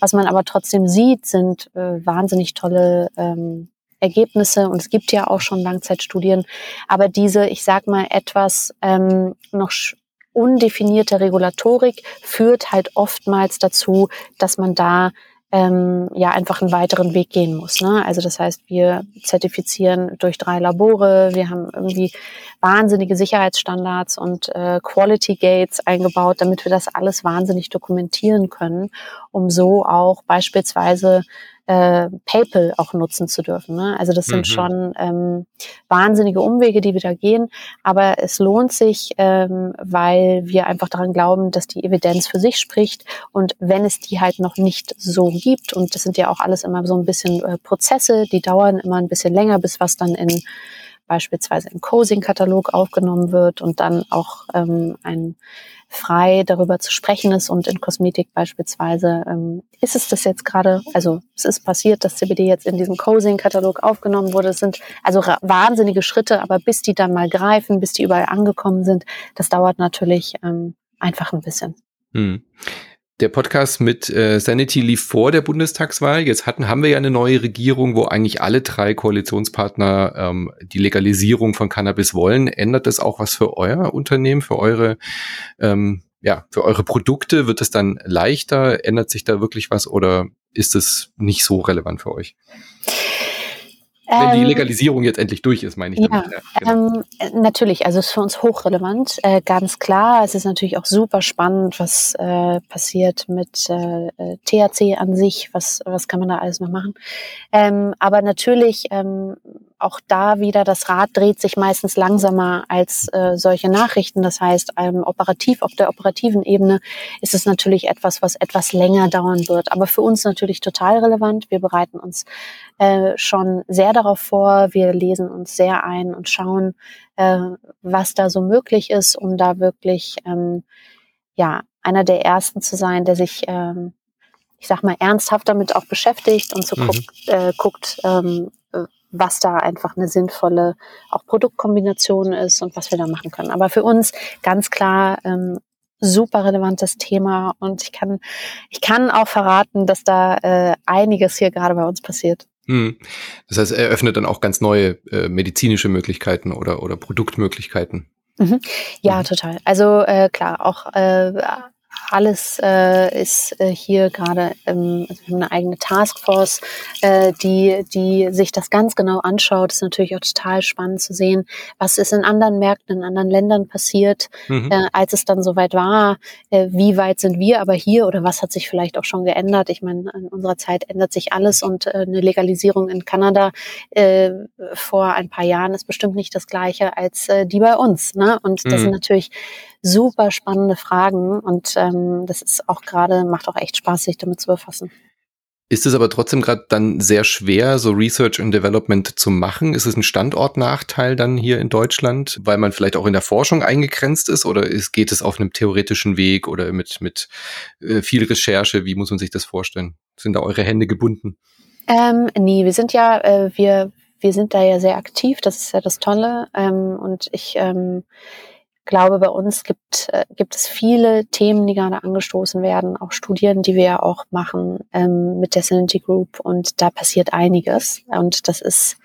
Was man aber trotzdem sieht, sind äh, wahnsinnig tolle ähm, Ergebnisse und es gibt ja auch schon Langzeitstudien, aber diese, ich sag mal, etwas ähm, noch undefinierte Regulatorik führt halt oftmals dazu, dass man da ähm, ja einfach einen weiteren Weg gehen muss. Ne? Also das heißt, wir zertifizieren durch drei Labore, wir haben irgendwie wahnsinnige Sicherheitsstandards und äh, Quality Gates eingebaut, damit wir das alles wahnsinnig dokumentieren können, um so auch beispielsweise äh, PayPal auch nutzen zu dürfen. Ne? Also das sind mhm. schon ähm, wahnsinnige Umwege, die wir da gehen, aber es lohnt sich, ähm, weil wir einfach daran glauben, dass die Evidenz für sich spricht und wenn es die halt noch nicht so gibt und das sind ja auch alles immer so ein bisschen äh, Prozesse, die dauern immer ein bisschen länger, bis was dann in beispielsweise im Cosing-Katalog aufgenommen wird und dann auch ähm, ein frei darüber zu sprechen ist und in Kosmetik beispielsweise ähm, ist es das jetzt gerade, also es ist passiert, dass CBD jetzt in diesem Cosing-Katalog aufgenommen wurde. Es sind also wahnsinnige Schritte, aber bis die dann mal greifen, bis die überall angekommen sind, das dauert natürlich ähm, einfach ein bisschen. Hm der Podcast mit äh, Sanity lief vor der Bundestagswahl. Jetzt hatten, haben wir ja eine neue Regierung, wo eigentlich alle drei Koalitionspartner ähm, die Legalisierung von Cannabis wollen. Ändert das auch was für euer Unternehmen, für eure, ähm, ja, für eure Produkte? Wird es dann leichter? Ändert sich da wirklich was oder ist es nicht so relevant für euch? Wenn die ähm, Legalisierung jetzt endlich durch ist, meine ich ja, damit. Ja, genau. ähm, natürlich, also es ist für uns hochrelevant, äh, ganz klar. Es ist natürlich auch super spannend, was äh, passiert mit äh, äh THC an sich, was, was kann man da alles noch machen. Ähm, aber natürlich ähm, auch da wieder, das Rad dreht sich meistens langsamer als äh, solche Nachrichten. Das heißt, ähm, operativ, auf der operativen Ebene ist es natürlich etwas, was etwas länger dauern wird. Aber für uns natürlich total relevant. Wir bereiten uns äh, schon sehr darauf vor. Wir lesen uns sehr ein und schauen, äh, was da so möglich ist, um da wirklich ähm, ja einer der ersten zu sein, der sich ähm, ich sag mal, ernsthaft damit auch beschäftigt und so mhm. guckt, äh, guckt ähm, was da einfach eine sinnvolle auch Produktkombination ist und was wir da machen können. Aber für uns ganz klar ähm, super relevantes Thema und ich kann ich kann auch verraten, dass da äh, einiges hier gerade bei uns passiert. Hm. Das heißt, er öffnet dann auch ganz neue äh, medizinische Möglichkeiten oder, oder Produktmöglichkeiten. Mhm. Ja, mhm. total. Also äh, klar, auch äh, alles äh, ist äh, hier gerade ähm, also eine eigene Taskforce, äh, die, die sich das ganz genau anschaut. Ist natürlich auch total spannend zu sehen, was ist in anderen Märkten, in anderen Ländern passiert, mhm. äh, als es dann soweit war. Äh, wie weit sind wir aber hier oder was hat sich vielleicht auch schon geändert? Ich meine, in unserer Zeit ändert sich alles und äh, eine Legalisierung in Kanada äh, vor ein paar Jahren ist bestimmt nicht das gleiche als äh, die bei uns. Ne? Und das mhm. sind natürlich super spannende Fragen und ähm, das ist auch gerade, macht auch echt Spaß, sich damit zu befassen. Ist es aber trotzdem gerade dann sehr schwer, so Research and Development zu machen? Ist es ein Standortnachteil dann hier in Deutschland, weil man vielleicht auch in der Forschung eingegrenzt ist? Oder ist, geht es auf einem theoretischen Weg oder mit, mit äh, viel Recherche? Wie muss man sich das vorstellen? Sind da eure Hände gebunden? Ähm, nee, wir sind ja, äh, wir, wir sind da ja sehr aktiv, das ist ja das Tolle. Ähm, und ich ähm, glaube, bei uns gibt, äh, gibt es viele Themen, die gerade angestoßen werden, auch Studien, die wir ja auch machen ähm, mit der Synergy Group und da passiert einiges und das ist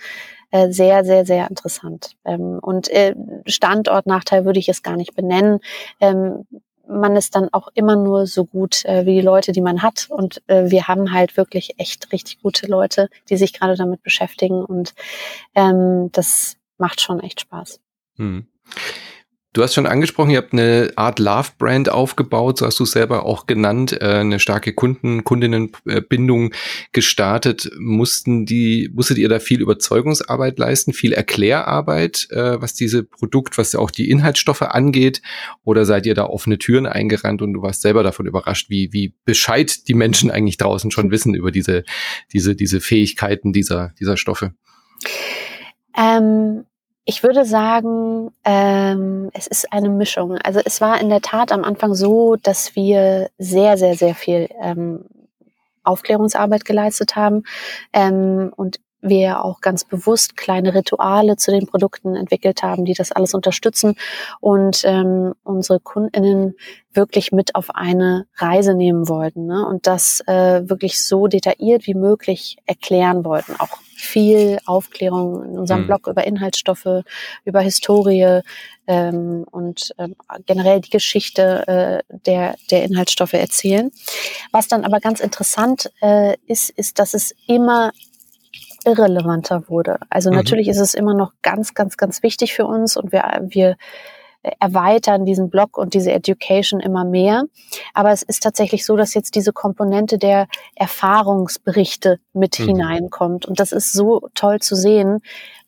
äh, sehr, sehr, sehr interessant. Ähm, und äh, Standortnachteil würde ich es gar nicht benennen. Ähm, man ist dann auch immer nur so gut äh, wie die Leute, die man hat. Und äh, wir haben halt wirklich echt richtig gute Leute, die sich gerade damit beschäftigen. Und ähm, das macht schon echt Spaß. Hm. Du hast schon angesprochen, ihr habt eine Art Love-Brand aufgebaut, so hast du es selber auch genannt, äh, eine starke Kunden, Kundinnenbindung gestartet. Mussten die, musstet ihr da viel Überzeugungsarbeit leisten, viel Erklärarbeit, äh, was diese Produkt, was auch die Inhaltsstoffe angeht? Oder seid ihr da offene Türen eingerannt und du warst selber davon überrascht, wie, wie Bescheid die Menschen eigentlich draußen schon wissen über diese, diese, diese Fähigkeiten dieser, dieser Stoffe? Ähm ich würde sagen, ähm, es ist eine Mischung. Also es war in der Tat am Anfang so, dass wir sehr, sehr, sehr viel ähm, Aufklärungsarbeit geleistet haben ähm, und wir auch ganz bewusst kleine Rituale zu den Produkten entwickelt haben, die das alles unterstützen und ähm, unsere Kundinnen wirklich mit auf eine Reise nehmen wollten ne? und das äh, wirklich so detailliert wie möglich erklären wollten. Auch viel Aufklärung in unserem mhm. Blog über Inhaltsstoffe, über Historie ähm, und ähm, generell die Geschichte äh, der, der Inhaltsstoffe erzählen. Was dann aber ganz interessant äh, ist, ist, dass es immer irrelevanter wurde. Also mhm. natürlich ist es immer noch ganz, ganz, ganz wichtig für uns und wir, wir erweitern diesen Blog und diese Education immer mehr. Aber es ist tatsächlich so, dass jetzt diese Komponente der Erfahrungsberichte mit mhm. hineinkommt. Und das ist so toll zu sehen,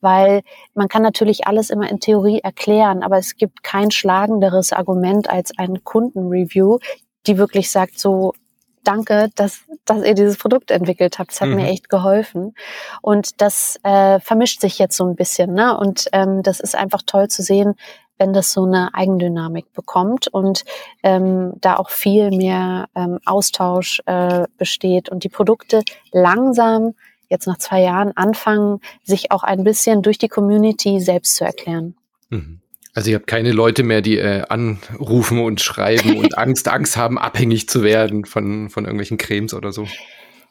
weil man kann natürlich alles immer in Theorie erklären, aber es gibt kein schlagenderes Argument als ein Kundenreview, die wirklich sagt, so danke, dass, dass ihr dieses Produkt entwickelt habt. Das hat mhm. mir echt geholfen. Und das äh, vermischt sich jetzt so ein bisschen. Ne? Und ähm, das ist einfach toll zu sehen, wenn das so eine Eigendynamik bekommt und ähm, da auch viel mehr ähm, Austausch äh, besteht und die Produkte langsam jetzt nach zwei Jahren anfangen, sich auch ein bisschen durch die Community selbst zu erklären. Mhm. Also ihr habt keine Leute mehr, die äh, anrufen und schreiben und Angst, Angst haben, abhängig zu werden von, von irgendwelchen Cremes oder so.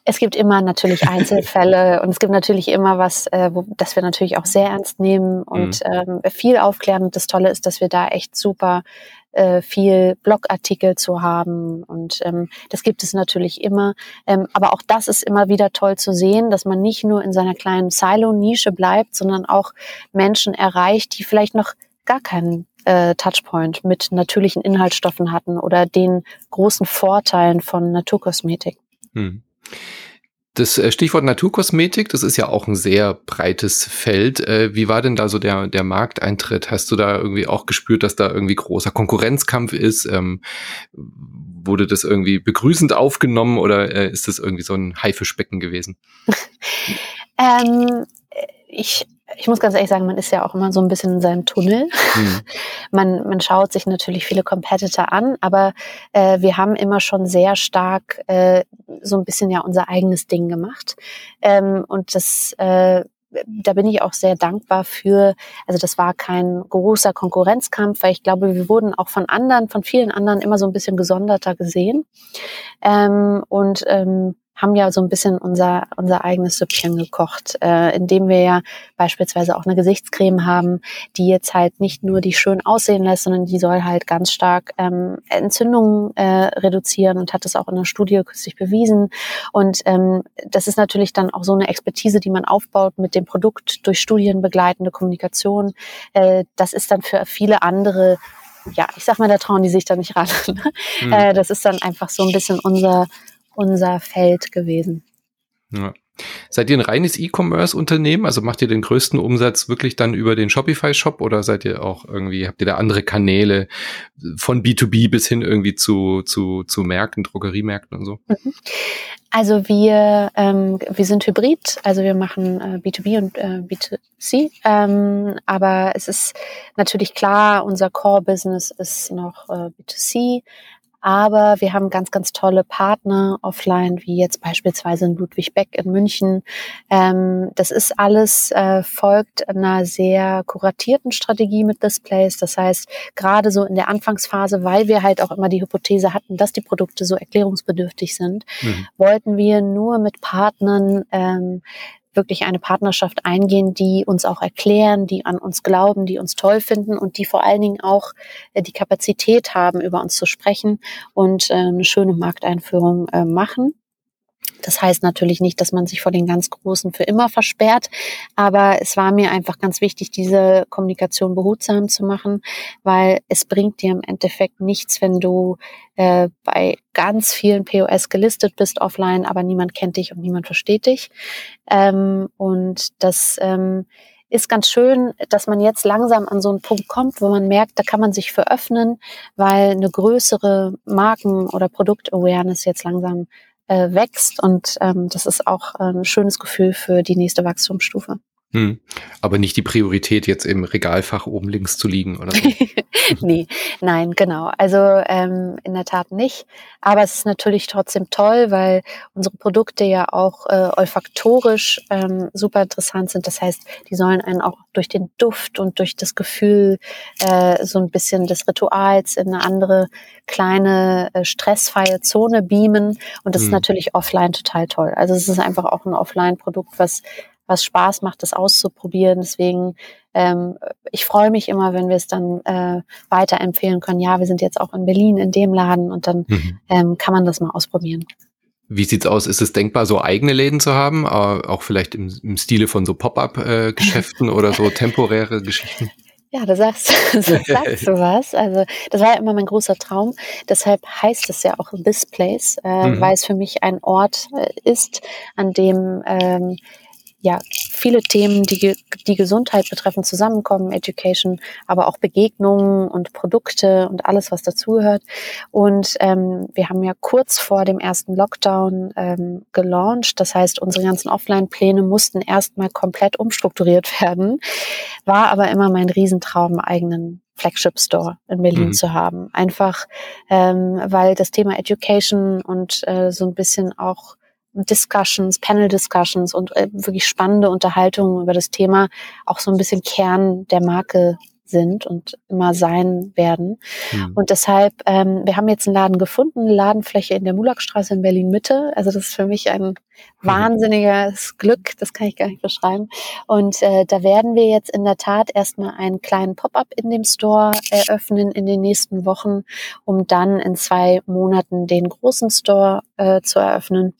Es gibt immer natürlich Einzelfälle und es gibt natürlich immer was, äh, wo, das wir natürlich auch sehr ernst nehmen und mhm. ähm, viel aufklären. Und das Tolle ist, dass wir da echt super äh, viel Blogartikel zu haben und ähm, das gibt es natürlich immer. Ähm, aber auch das ist immer wieder toll zu sehen, dass man nicht nur in seiner kleinen Silo-Nische bleibt, sondern auch Menschen erreicht, die vielleicht noch gar keinen äh, Touchpoint mit natürlichen Inhaltsstoffen hatten oder den großen Vorteilen von Naturkosmetik. Hm. Das äh, Stichwort Naturkosmetik, das ist ja auch ein sehr breites Feld. Äh, wie war denn da so der, der Markteintritt? Hast du da irgendwie auch gespürt, dass da irgendwie großer Konkurrenzkampf ist? Ähm, wurde das irgendwie begrüßend aufgenommen oder äh, ist das irgendwie so ein Haifischbecken gewesen? ähm, ich ich muss ganz ehrlich sagen, man ist ja auch immer so ein bisschen in seinem Tunnel. Mhm. Man, man schaut sich natürlich viele Competitor an, aber äh, wir haben immer schon sehr stark äh, so ein bisschen ja unser eigenes Ding gemacht. Ähm, und das äh, da bin ich auch sehr dankbar für. Also das war kein großer Konkurrenzkampf, weil ich glaube, wir wurden auch von anderen, von vielen anderen immer so ein bisschen gesonderter gesehen. Ähm, und ähm, haben ja so ein bisschen unser, unser eigenes Süppchen gekocht, äh, indem wir ja beispielsweise auch eine Gesichtscreme haben, die jetzt halt nicht nur die schön aussehen lässt, sondern die soll halt ganz stark ähm, Entzündungen äh, reduzieren und hat das auch in der Studie kürzlich bewiesen. Und ähm, das ist natürlich dann auch so eine Expertise, die man aufbaut mit dem Produkt durch studienbegleitende Kommunikation. Äh, das ist dann für viele andere ja, ich sag mal, da trauen die sich da nicht ran. Mhm. Äh, das ist dann einfach so ein bisschen unser, unser Feld gewesen. Ja. Seid ihr ein reines E-Commerce-Unternehmen? Also macht ihr den größten Umsatz wirklich dann über den Shopify-Shop oder seid ihr auch irgendwie, habt ihr da andere Kanäle von B2B bis hin irgendwie zu, zu, zu Märkten, Drogeriemärkten und so? Mhm. Also wir, ähm, wir sind hybrid, also wir machen äh, B2B und äh, B2C, ähm, aber es ist natürlich klar, unser Core-Business ist noch äh, B2C, aber wir haben ganz, ganz tolle Partner offline, wie jetzt beispielsweise in Ludwig Beck in München. Ähm, das ist alles, äh, folgt einer sehr kuratierten Strategie mit Displays. Das heißt, gerade so in der Anfangsphase, weil wir halt auch immer die Hypothese hatten, dass die Produkte so erklärungsbedürftig sind, mhm. wollten wir nur mit Partnern ähm, wirklich eine Partnerschaft eingehen, die uns auch erklären, die an uns glauben, die uns toll finden und die vor allen Dingen auch äh, die Kapazität haben, über uns zu sprechen und äh, eine schöne Markteinführung äh, machen. Das heißt natürlich nicht, dass man sich vor den ganz Großen für immer versperrt, aber es war mir einfach ganz wichtig, diese Kommunikation behutsam zu machen, weil es bringt dir im Endeffekt nichts, wenn du äh, bei ganz vielen POS gelistet bist offline, aber niemand kennt dich und niemand versteht dich. Ähm, und das ähm, ist ganz schön, dass man jetzt langsam an so einen Punkt kommt, wo man merkt, da kann man sich veröffnen, weil eine größere Marken- oder Produkt-Awareness jetzt langsam äh, wächst. Und ähm, das ist auch ein schönes Gefühl für die nächste Wachstumsstufe. Hm. Aber nicht die Priorität, jetzt im Regalfach oben links zu liegen, oder so? nee, nein, genau. Also ähm, in der Tat nicht. Aber es ist natürlich trotzdem toll, weil unsere Produkte ja auch äh, olfaktorisch ähm, super interessant sind. Das heißt, die sollen einen auch durch den Duft und durch das Gefühl äh, so ein bisschen des Rituals in eine andere kleine äh, stressfreie Zone beamen. Und das hm. ist natürlich offline total toll. Also es ist einfach auch ein Offline-Produkt, was was Spaß macht, das auszuprobieren. Deswegen, ähm, ich freue mich immer, wenn wir es dann äh, weiterempfehlen können. Ja, wir sind jetzt auch in Berlin in dem Laden und dann mhm. ähm, kann man das mal ausprobieren. Wie sieht's aus? Ist es denkbar, so eigene Läden zu haben, äh, auch vielleicht im, im Stile von so Pop-up-Geschäften oder so temporäre Geschichten? Ja, da sagst, sagst du was. Also das war ja immer mein großer Traum. Deshalb heißt es ja auch This Place, äh, mhm. weil es für mich ein Ort äh, ist, an dem ähm, ja, viele Themen, die die Gesundheit betreffen, zusammenkommen, Education, aber auch Begegnungen und Produkte und alles, was dazugehört. Und ähm, wir haben ja kurz vor dem ersten Lockdown ähm, gelauncht. Das heißt, unsere ganzen Offline-Pläne mussten erstmal komplett umstrukturiert werden. War aber immer mein Riesentraum, eigenen Flagship Store in Berlin mhm. zu haben. Einfach, ähm, weil das Thema Education und äh, so ein bisschen auch Discussions, Panel-Discussions und äh, wirklich spannende Unterhaltungen über das Thema auch so ein bisschen Kern der Marke sind und immer sein werden. Mhm. Und deshalb, ähm, wir haben jetzt einen Laden gefunden, eine Ladenfläche in der Mulakstraße in Berlin Mitte. Also das ist für mich ein wahnsinniges Glück, das kann ich gar nicht beschreiben. Und äh, da werden wir jetzt in der Tat erstmal einen kleinen Pop-up in dem Store eröffnen in den nächsten Wochen, um dann in zwei Monaten den großen Store äh, zu eröffnen.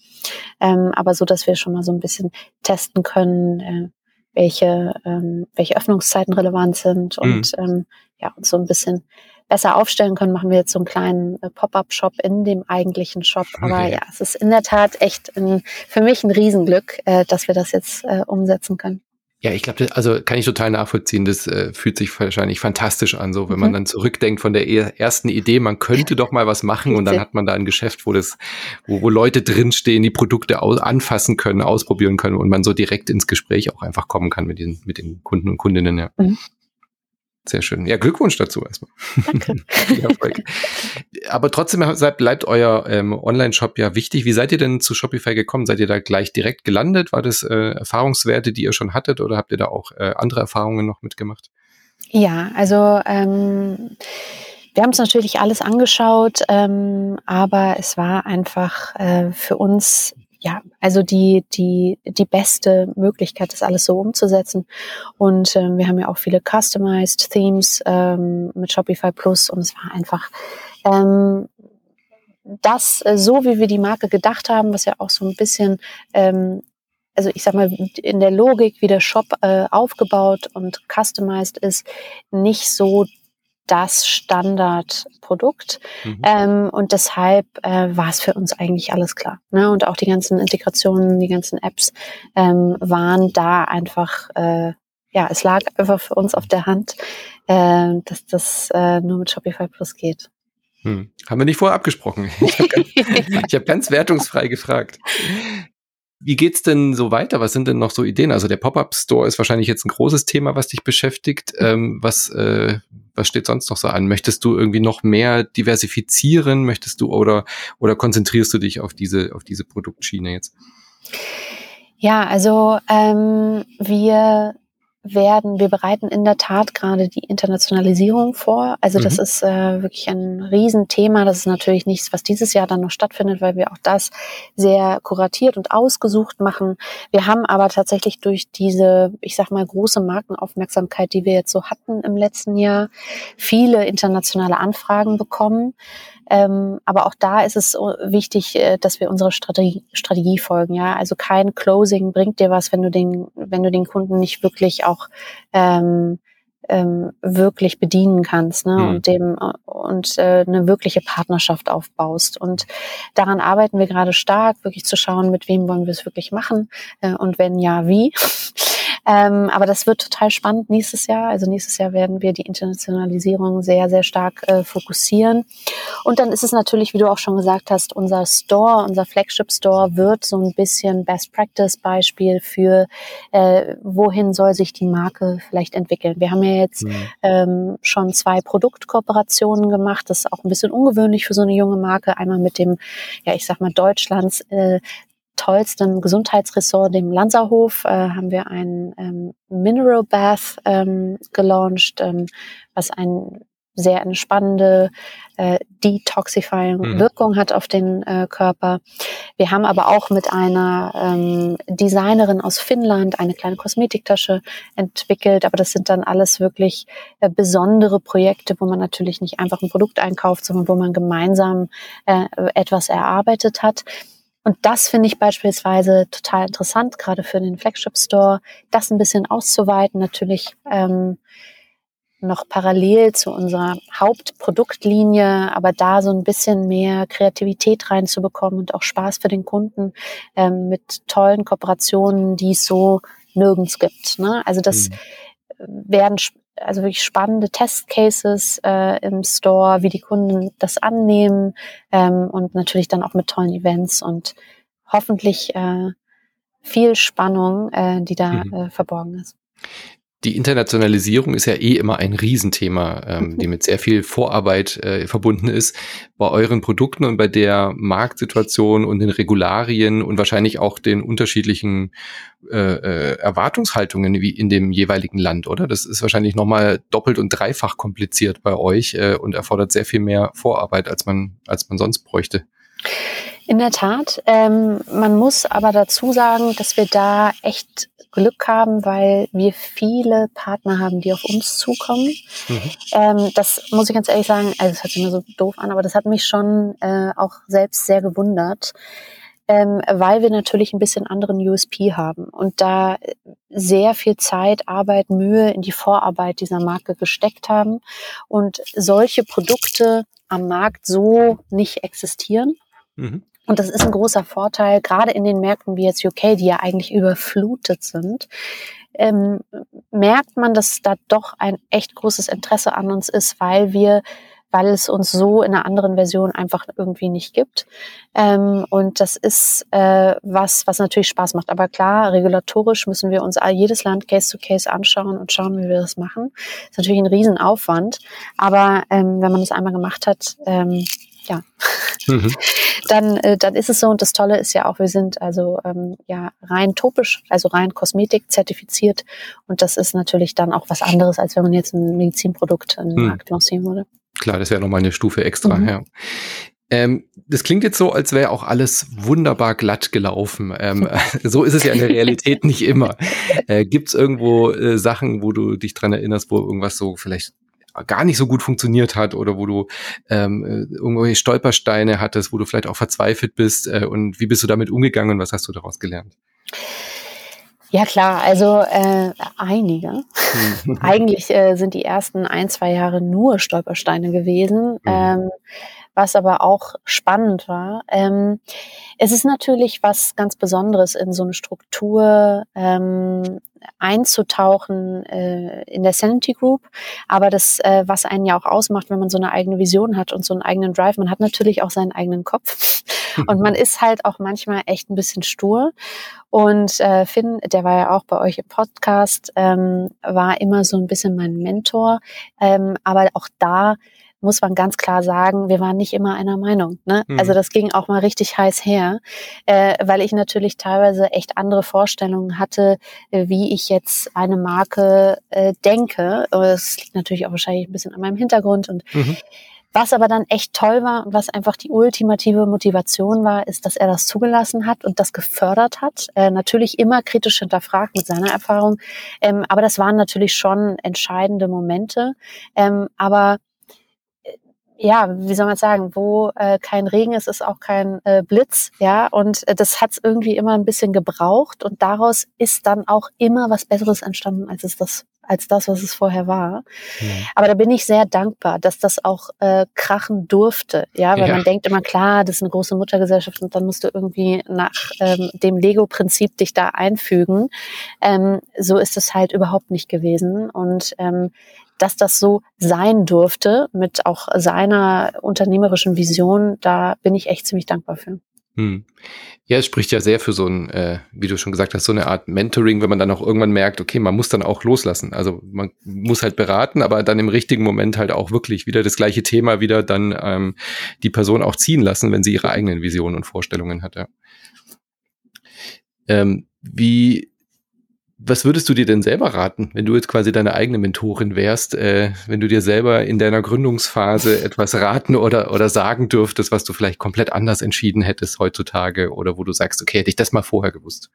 Ähm, aber so, dass wir schon mal so ein bisschen testen können, äh, welche, ähm, welche Öffnungszeiten relevant sind und mhm. ähm, ja, uns so ein bisschen besser aufstellen können, machen wir jetzt so einen kleinen äh, Pop-up-Shop in dem eigentlichen Shop. Aber okay. ja, es ist in der Tat echt ein, für mich ein Riesenglück, äh, dass wir das jetzt äh, umsetzen können. Ja, ich glaube, also kann ich total nachvollziehen. Das äh, fühlt sich wahrscheinlich fantastisch an, so wenn mhm. man dann zurückdenkt von der e-, ersten Idee, man könnte doch mal was machen und dann hat man da ein Geschäft, wo das, wo, wo Leute drinstehen, die Produkte anfassen können, ausprobieren können und man so direkt ins Gespräch auch einfach kommen kann mit den, mit den Kunden und Kundinnen. Ja. Mhm. Sehr schön. Ja, Glückwunsch dazu erstmal. Danke. Aber trotzdem bleibt euer ähm, Online-Shop ja wichtig. Wie seid ihr denn zu Shopify gekommen? Seid ihr da gleich direkt gelandet? War das äh, Erfahrungswerte, die ihr schon hattet oder habt ihr da auch äh, andere Erfahrungen noch mitgemacht? Ja, also ähm, wir haben uns natürlich alles angeschaut, ähm, aber es war einfach äh, für uns ja, also die, die, die beste Möglichkeit, das alles so umzusetzen. Und ähm, wir haben ja auch viele Customized Themes ähm, mit Shopify Plus und es war einfach ähm, das, äh, so wie wir die Marke gedacht haben, was ja auch so ein bisschen ähm, also ich sag mal, in der Logik, wie der Shop äh, aufgebaut und customized ist, nicht so das Standardprodukt. Mhm. Ähm, und deshalb äh, war es für uns eigentlich alles klar. Ne? Und auch die ganzen Integrationen, die ganzen Apps ähm, waren da einfach, äh, ja, es lag einfach für uns auf der Hand, äh, dass das äh, nur mit Shopify Plus geht. Hm. Haben wir nicht vorher abgesprochen. Ich habe ganz, hab ganz wertungsfrei gefragt. Wie geht's denn so weiter? Was sind denn noch so Ideen? Also der Pop-up-Store ist wahrscheinlich jetzt ein großes Thema, was dich beschäftigt. Ähm, was, äh, was steht sonst noch so an? Möchtest du irgendwie noch mehr diversifizieren? Möchtest du oder oder konzentrierst du dich auf diese auf diese Produktschiene jetzt? Ja, also ähm, wir werden, wir bereiten in der Tat gerade die Internationalisierung vor. Also das mhm. ist äh, wirklich ein Riesenthema. Das ist natürlich nichts, was dieses Jahr dann noch stattfindet, weil wir auch das sehr kuratiert und ausgesucht machen. Wir haben aber tatsächlich durch diese, ich sag mal, große Markenaufmerksamkeit, die wir jetzt so hatten im letzten Jahr, viele internationale Anfragen bekommen. Ähm, aber auch da ist es wichtig, äh, dass wir unsere Strategie, Strategie folgen. Ja, also kein Closing bringt dir was, wenn du den, wenn du den Kunden nicht wirklich auch ähm, ähm, wirklich bedienen kannst ne? Mhm. und dem und äh, eine wirkliche Partnerschaft aufbaust. Und daran arbeiten wir gerade stark, wirklich zu schauen, mit wem wollen wir es wirklich machen äh, und wenn ja, wie. Ähm, aber das wird total spannend nächstes Jahr. Also nächstes Jahr werden wir die Internationalisierung sehr, sehr stark äh, fokussieren. Und dann ist es natürlich, wie du auch schon gesagt hast, unser Store, unser Flagship Store wird so ein bisschen Best Practice Beispiel für, äh, wohin soll sich die Marke vielleicht entwickeln. Wir haben ja jetzt mhm. ähm, schon zwei Produktkooperationen gemacht. Das ist auch ein bisschen ungewöhnlich für so eine junge Marke. Einmal mit dem, ja, ich sag mal, Deutschlands äh, tollsten Gesundheitsressort, dem Lanzerhof, äh, haben wir ein ähm, Mineral Bath ähm, gelauncht, ähm, was ein sehr entspannende äh, detoxifying mhm. Wirkung hat auf den äh, Körper. Wir haben aber auch mit einer ähm, Designerin aus Finnland eine kleine Kosmetiktasche entwickelt, aber das sind dann alles wirklich äh, besondere Projekte, wo man natürlich nicht einfach ein Produkt einkauft, sondern wo man gemeinsam äh, etwas erarbeitet hat. Und das finde ich beispielsweise total interessant, gerade für den Flagship Store, das ein bisschen auszuweiten, natürlich ähm, noch parallel zu unserer Hauptproduktlinie, aber da so ein bisschen mehr Kreativität reinzubekommen und auch Spaß für den Kunden ähm, mit tollen Kooperationen, die es so nirgends gibt. Ne? Also das mhm. werden also wirklich spannende Testcases äh, im Store, wie die Kunden das annehmen ähm, und natürlich dann auch mit tollen Events und hoffentlich äh, viel Spannung, äh, die da mhm. äh, verborgen ist die Internationalisierung ist ja eh immer ein Riesenthema, ähm, die mit sehr viel Vorarbeit äh, verbunden ist. Bei euren Produkten und bei der Marktsituation und den Regularien und wahrscheinlich auch den unterschiedlichen äh, äh, Erwartungshaltungen wie in dem jeweiligen Land, oder? Das ist wahrscheinlich nochmal doppelt und dreifach kompliziert bei euch äh, und erfordert sehr viel mehr Vorarbeit, als man, als man sonst bräuchte. In der Tat. Ähm, man muss aber dazu sagen, dass wir da echt Glück haben, weil wir viele Partner haben, die auf uns zukommen. Mhm. Ähm, das muss ich ganz ehrlich sagen, also das hört sich immer so doof an, aber das hat mich schon äh, auch selbst sehr gewundert, ähm, weil wir natürlich ein bisschen anderen USP haben und da sehr viel Zeit, Arbeit, Mühe in die Vorarbeit dieser Marke gesteckt haben und solche Produkte am Markt so nicht existieren. Mhm. Und das ist ein großer Vorteil, gerade in den Märkten wie jetzt UK, die ja eigentlich überflutet sind, ähm, merkt man, dass da doch ein echt großes Interesse an uns ist, weil wir weil es uns so in einer anderen Version einfach irgendwie nicht gibt. Ähm, und das ist äh, was, was natürlich Spaß macht. Aber klar, regulatorisch müssen wir uns jedes Land Case to Case anschauen und schauen, wie wir das machen. Ist natürlich ein Riesenaufwand. Aber ähm, wenn man das einmal gemacht hat, ähm, ja, mhm. dann, äh, dann ist es so. Und das Tolle ist ja auch, wir sind also ähm, ja rein topisch, also rein Kosmetik zertifiziert. Und das ist natürlich dann auch was anderes, als wenn man jetzt ein Medizinprodukt in den mhm. Markt lancieren würde. Klar, das wäre nochmal eine Stufe extra, mhm. ja. Ähm, das klingt jetzt so, als wäre auch alles wunderbar glatt gelaufen. Ähm, so ist es ja in der Realität nicht immer. Äh, Gibt es irgendwo äh, Sachen, wo du dich dran erinnerst, wo irgendwas so vielleicht gar nicht so gut funktioniert hat oder wo du ähm, äh, irgendwelche Stolpersteine hattest, wo du vielleicht auch verzweifelt bist äh, und wie bist du damit umgegangen und was hast du daraus gelernt? Ja klar, also äh, einige. Mhm. Eigentlich äh, sind die ersten ein, zwei Jahre nur Stolpersteine gewesen. Mhm. Ähm, was aber auch spannend war. Ähm, es ist natürlich was ganz Besonderes, in so eine Struktur ähm, einzutauchen äh, in der Sanity Group. Aber das, äh, was einen ja auch ausmacht, wenn man so eine eigene Vision hat und so einen eigenen Drive, man hat natürlich auch seinen eigenen Kopf. Und man ist halt auch manchmal echt ein bisschen stur. Und äh, Finn, der war ja auch bei euch im Podcast, ähm, war immer so ein bisschen mein Mentor. Ähm, aber auch da muss man ganz klar sagen, wir waren nicht immer einer Meinung. Ne? Mhm. Also das ging auch mal richtig heiß her, äh, weil ich natürlich teilweise echt andere Vorstellungen hatte, äh, wie ich jetzt eine Marke äh, denke. Das liegt natürlich auch wahrscheinlich ein bisschen an meinem Hintergrund und mhm. Was aber dann echt toll war und was einfach die ultimative Motivation war, ist, dass er das zugelassen hat und das gefördert hat. Äh, natürlich immer kritisch hinterfragt mit seiner Erfahrung. Ähm, aber das waren natürlich schon entscheidende Momente. Ähm, aber ja, wie soll man sagen, wo äh, kein Regen ist, ist auch kein äh, Blitz, ja. Und äh, das hat es irgendwie immer ein bisschen gebraucht und daraus ist dann auch immer was Besseres entstanden, als es das, als das, was es vorher war. Ja. Aber da bin ich sehr dankbar, dass das auch äh, krachen durfte, ja, weil ja. man denkt immer klar, das ist eine große Muttergesellschaft und dann musst du irgendwie nach ähm, dem Lego-Prinzip dich da einfügen. Ähm, so ist es halt überhaupt nicht gewesen und ähm, dass das so sein durfte mit auch seiner unternehmerischen Vision, da bin ich echt ziemlich dankbar für. Hm. Ja, es spricht ja sehr für so ein, äh, wie du schon gesagt hast, so eine Art Mentoring, wenn man dann auch irgendwann merkt, okay, man muss dann auch loslassen. Also man muss halt beraten, aber dann im richtigen Moment halt auch wirklich wieder das gleiche Thema wieder dann ähm, die Person auch ziehen lassen, wenn sie ihre eigenen Visionen und Vorstellungen hat. Ja. Ähm, wie was würdest du dir denn selber raten, wenn du jetzt quasi deine eigene Mentorin wärst, äh, wenn du dir selber in deiner Gründungsphase etwas raten oder, oder sagen dürftest, was du vielleicht komplett anders entschieden hättest heutzutage oder wo du sagst, okay, hätte ich das mal vorher gewusst?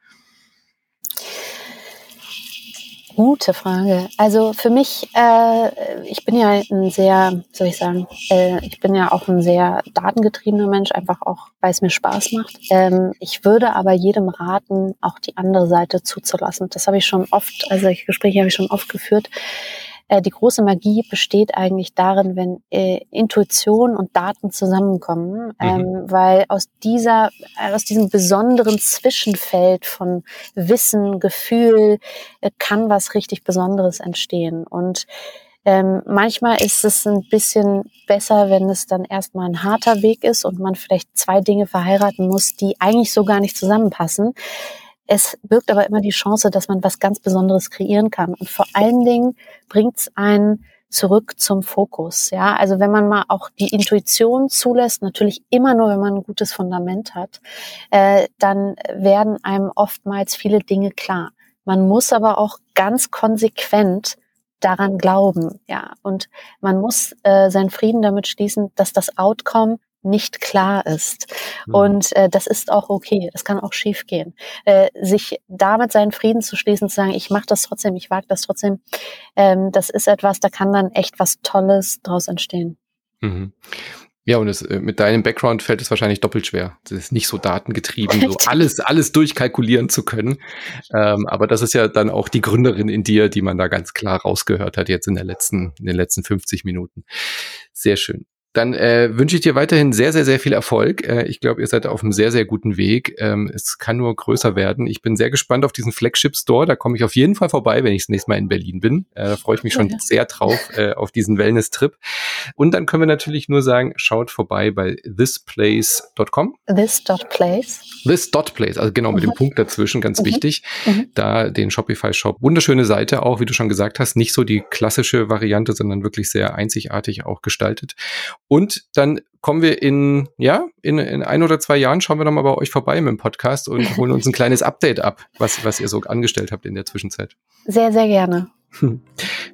Gute Frage. Also für mich, äh, ich bin ja ein sehr, soll ich sagen, äh, ich bin ja auch ein sehr datengetriebener Mensch, einfach auch, weil es mir Spaß macht. Ähm, ich würde aber jedem raten, auch die andere Seite zuzulassen. Das habe ich schon oft, also Gespräche habe ich schon oft geführt. Äh, die große Magie besteht eigentlich darin, wenn äh, Intuition und Daten zusammenkommen, mhm. ähm, weil aus dieser, äh, aus diesem besonderen Zwischenfeld von Wissen, Gefühl äh, kann was richtig Besonderes entstehen und ähm, manchmal ist es ein bisschen besser, wenn es dann erstmal ein harter Weg ist und man vielleicht zwei Dinge verheiraten muss, die eigentlich so gar nicht zusammenpassen. Es birgt aber immer die Chance, dass man was ganz Besonderes kreieren kann. Und vor allen Dingen bringt es einen zurück zum Fokus. Ja, also wenn man mal auch die Intuition zulässt, natürlich immer nur, wenn man ein gutes Fundament hat, äh, dann werden einem oftmals viele Dinge klar. Man muss aber auch ganz konsequent daran glauben, ja. Und man muss äh, seinen Frieden damit schließen, dass das Outcome nicht klar ist. Mhm. Und äh, das ist auch okay. Das kann auch schief gehen. Äh, sich damit seinen Frieden zu schließen, zu sagen, ich mache das trotzdem, ich wage das trotzdem, ähm, das ist etwas, da kann dann echt was Tolles draus entstehen. Mhm. Ja, und es, äh, mit deinem Background fällt es wahrscheinlich doppelt schwer. Das ist nicht so datengetrieben, so alles, alles durchkalkulieren zu können. Ähm, aber das ist ja dann auch die Gründerin in dir, die man da ganz klar rausgehört hat jetzt in der letzten, in den letzten 50 Minuten. Sehr schön. Dann äh, wünsche ich dir weiterhin sehr, sehr, sehr viel Erfolg. Äh, ich glaube, ihr seid auf einem sehr, sehr guten Weg. Ähm, es kann nur größer werden. Ich bin sehr gespannt auf diesen Flagship Store. Da komme ich auf jeden Fall vorbei, wenn ich das nächste Mal in Berlin bin. Äh, da freue ich mich schon ja. sehr drauf, äh, auf diesen Wellness-Trip. Und dann können wir natürlich nur sagen, schaut vorbei bei thisplace.com. This.place. This.place, also genau mit mhm. dem Punkt dazwischen, ganz mhm. wichtig. Mhm. Da den Shopify-Shop. Wunderschöne Seite auch, wie du schon gesagt hast. Nicht so die klassische Variante, sondern wirklich sehr einzigartig auch gestaltet. Und dann kommen wir in, ja, in, in ein oder zwei Jahren schauen wir nochmal bei euch vorbei mit dem Podcast und holen uns ein kleines Update ab, was, was ihr so angestellt habt in der Zwischenzeit. Sehr, sehr gerne.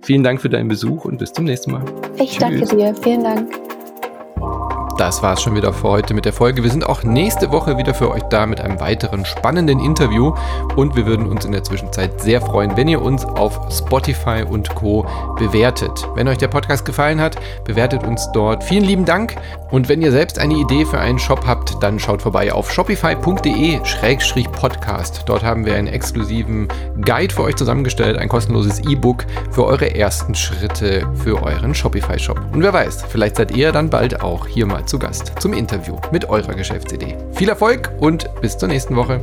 Vielen Dank für deinen Besuch und bis zum nächsten Mal. Ich Tschüss. danke dir. Vielen Dank. Das war's schon wieder für heute mit der Folge. Wir sind auch nächste Woche wieder für euch da mit einem weiteren spannenden Interview und wir würden uns in der Zwischenzeit sehr freuen, wenn ihr uns auf Spotify und Co. bewertet. Wenn euch der Podcast gefallen hat, bewertet uns dort. Vielen lieben Dank und wenn ihr selbst eine Idee für einen Shop habt, dann schaut vorbei auf shopify.de-podcast. Dort haben wir einen exklusiven Guide für euch zusammengestellt, ein kostenloses E-Book für eure ersten Schritte für euren Shopify-Shop. Und wer weiß, vielleicht seid ihr dann bald auch hier mal zu Gast zum Interview mit eurer Geschäftsidee. Viel Erfolg und bis zur nächsten Woche.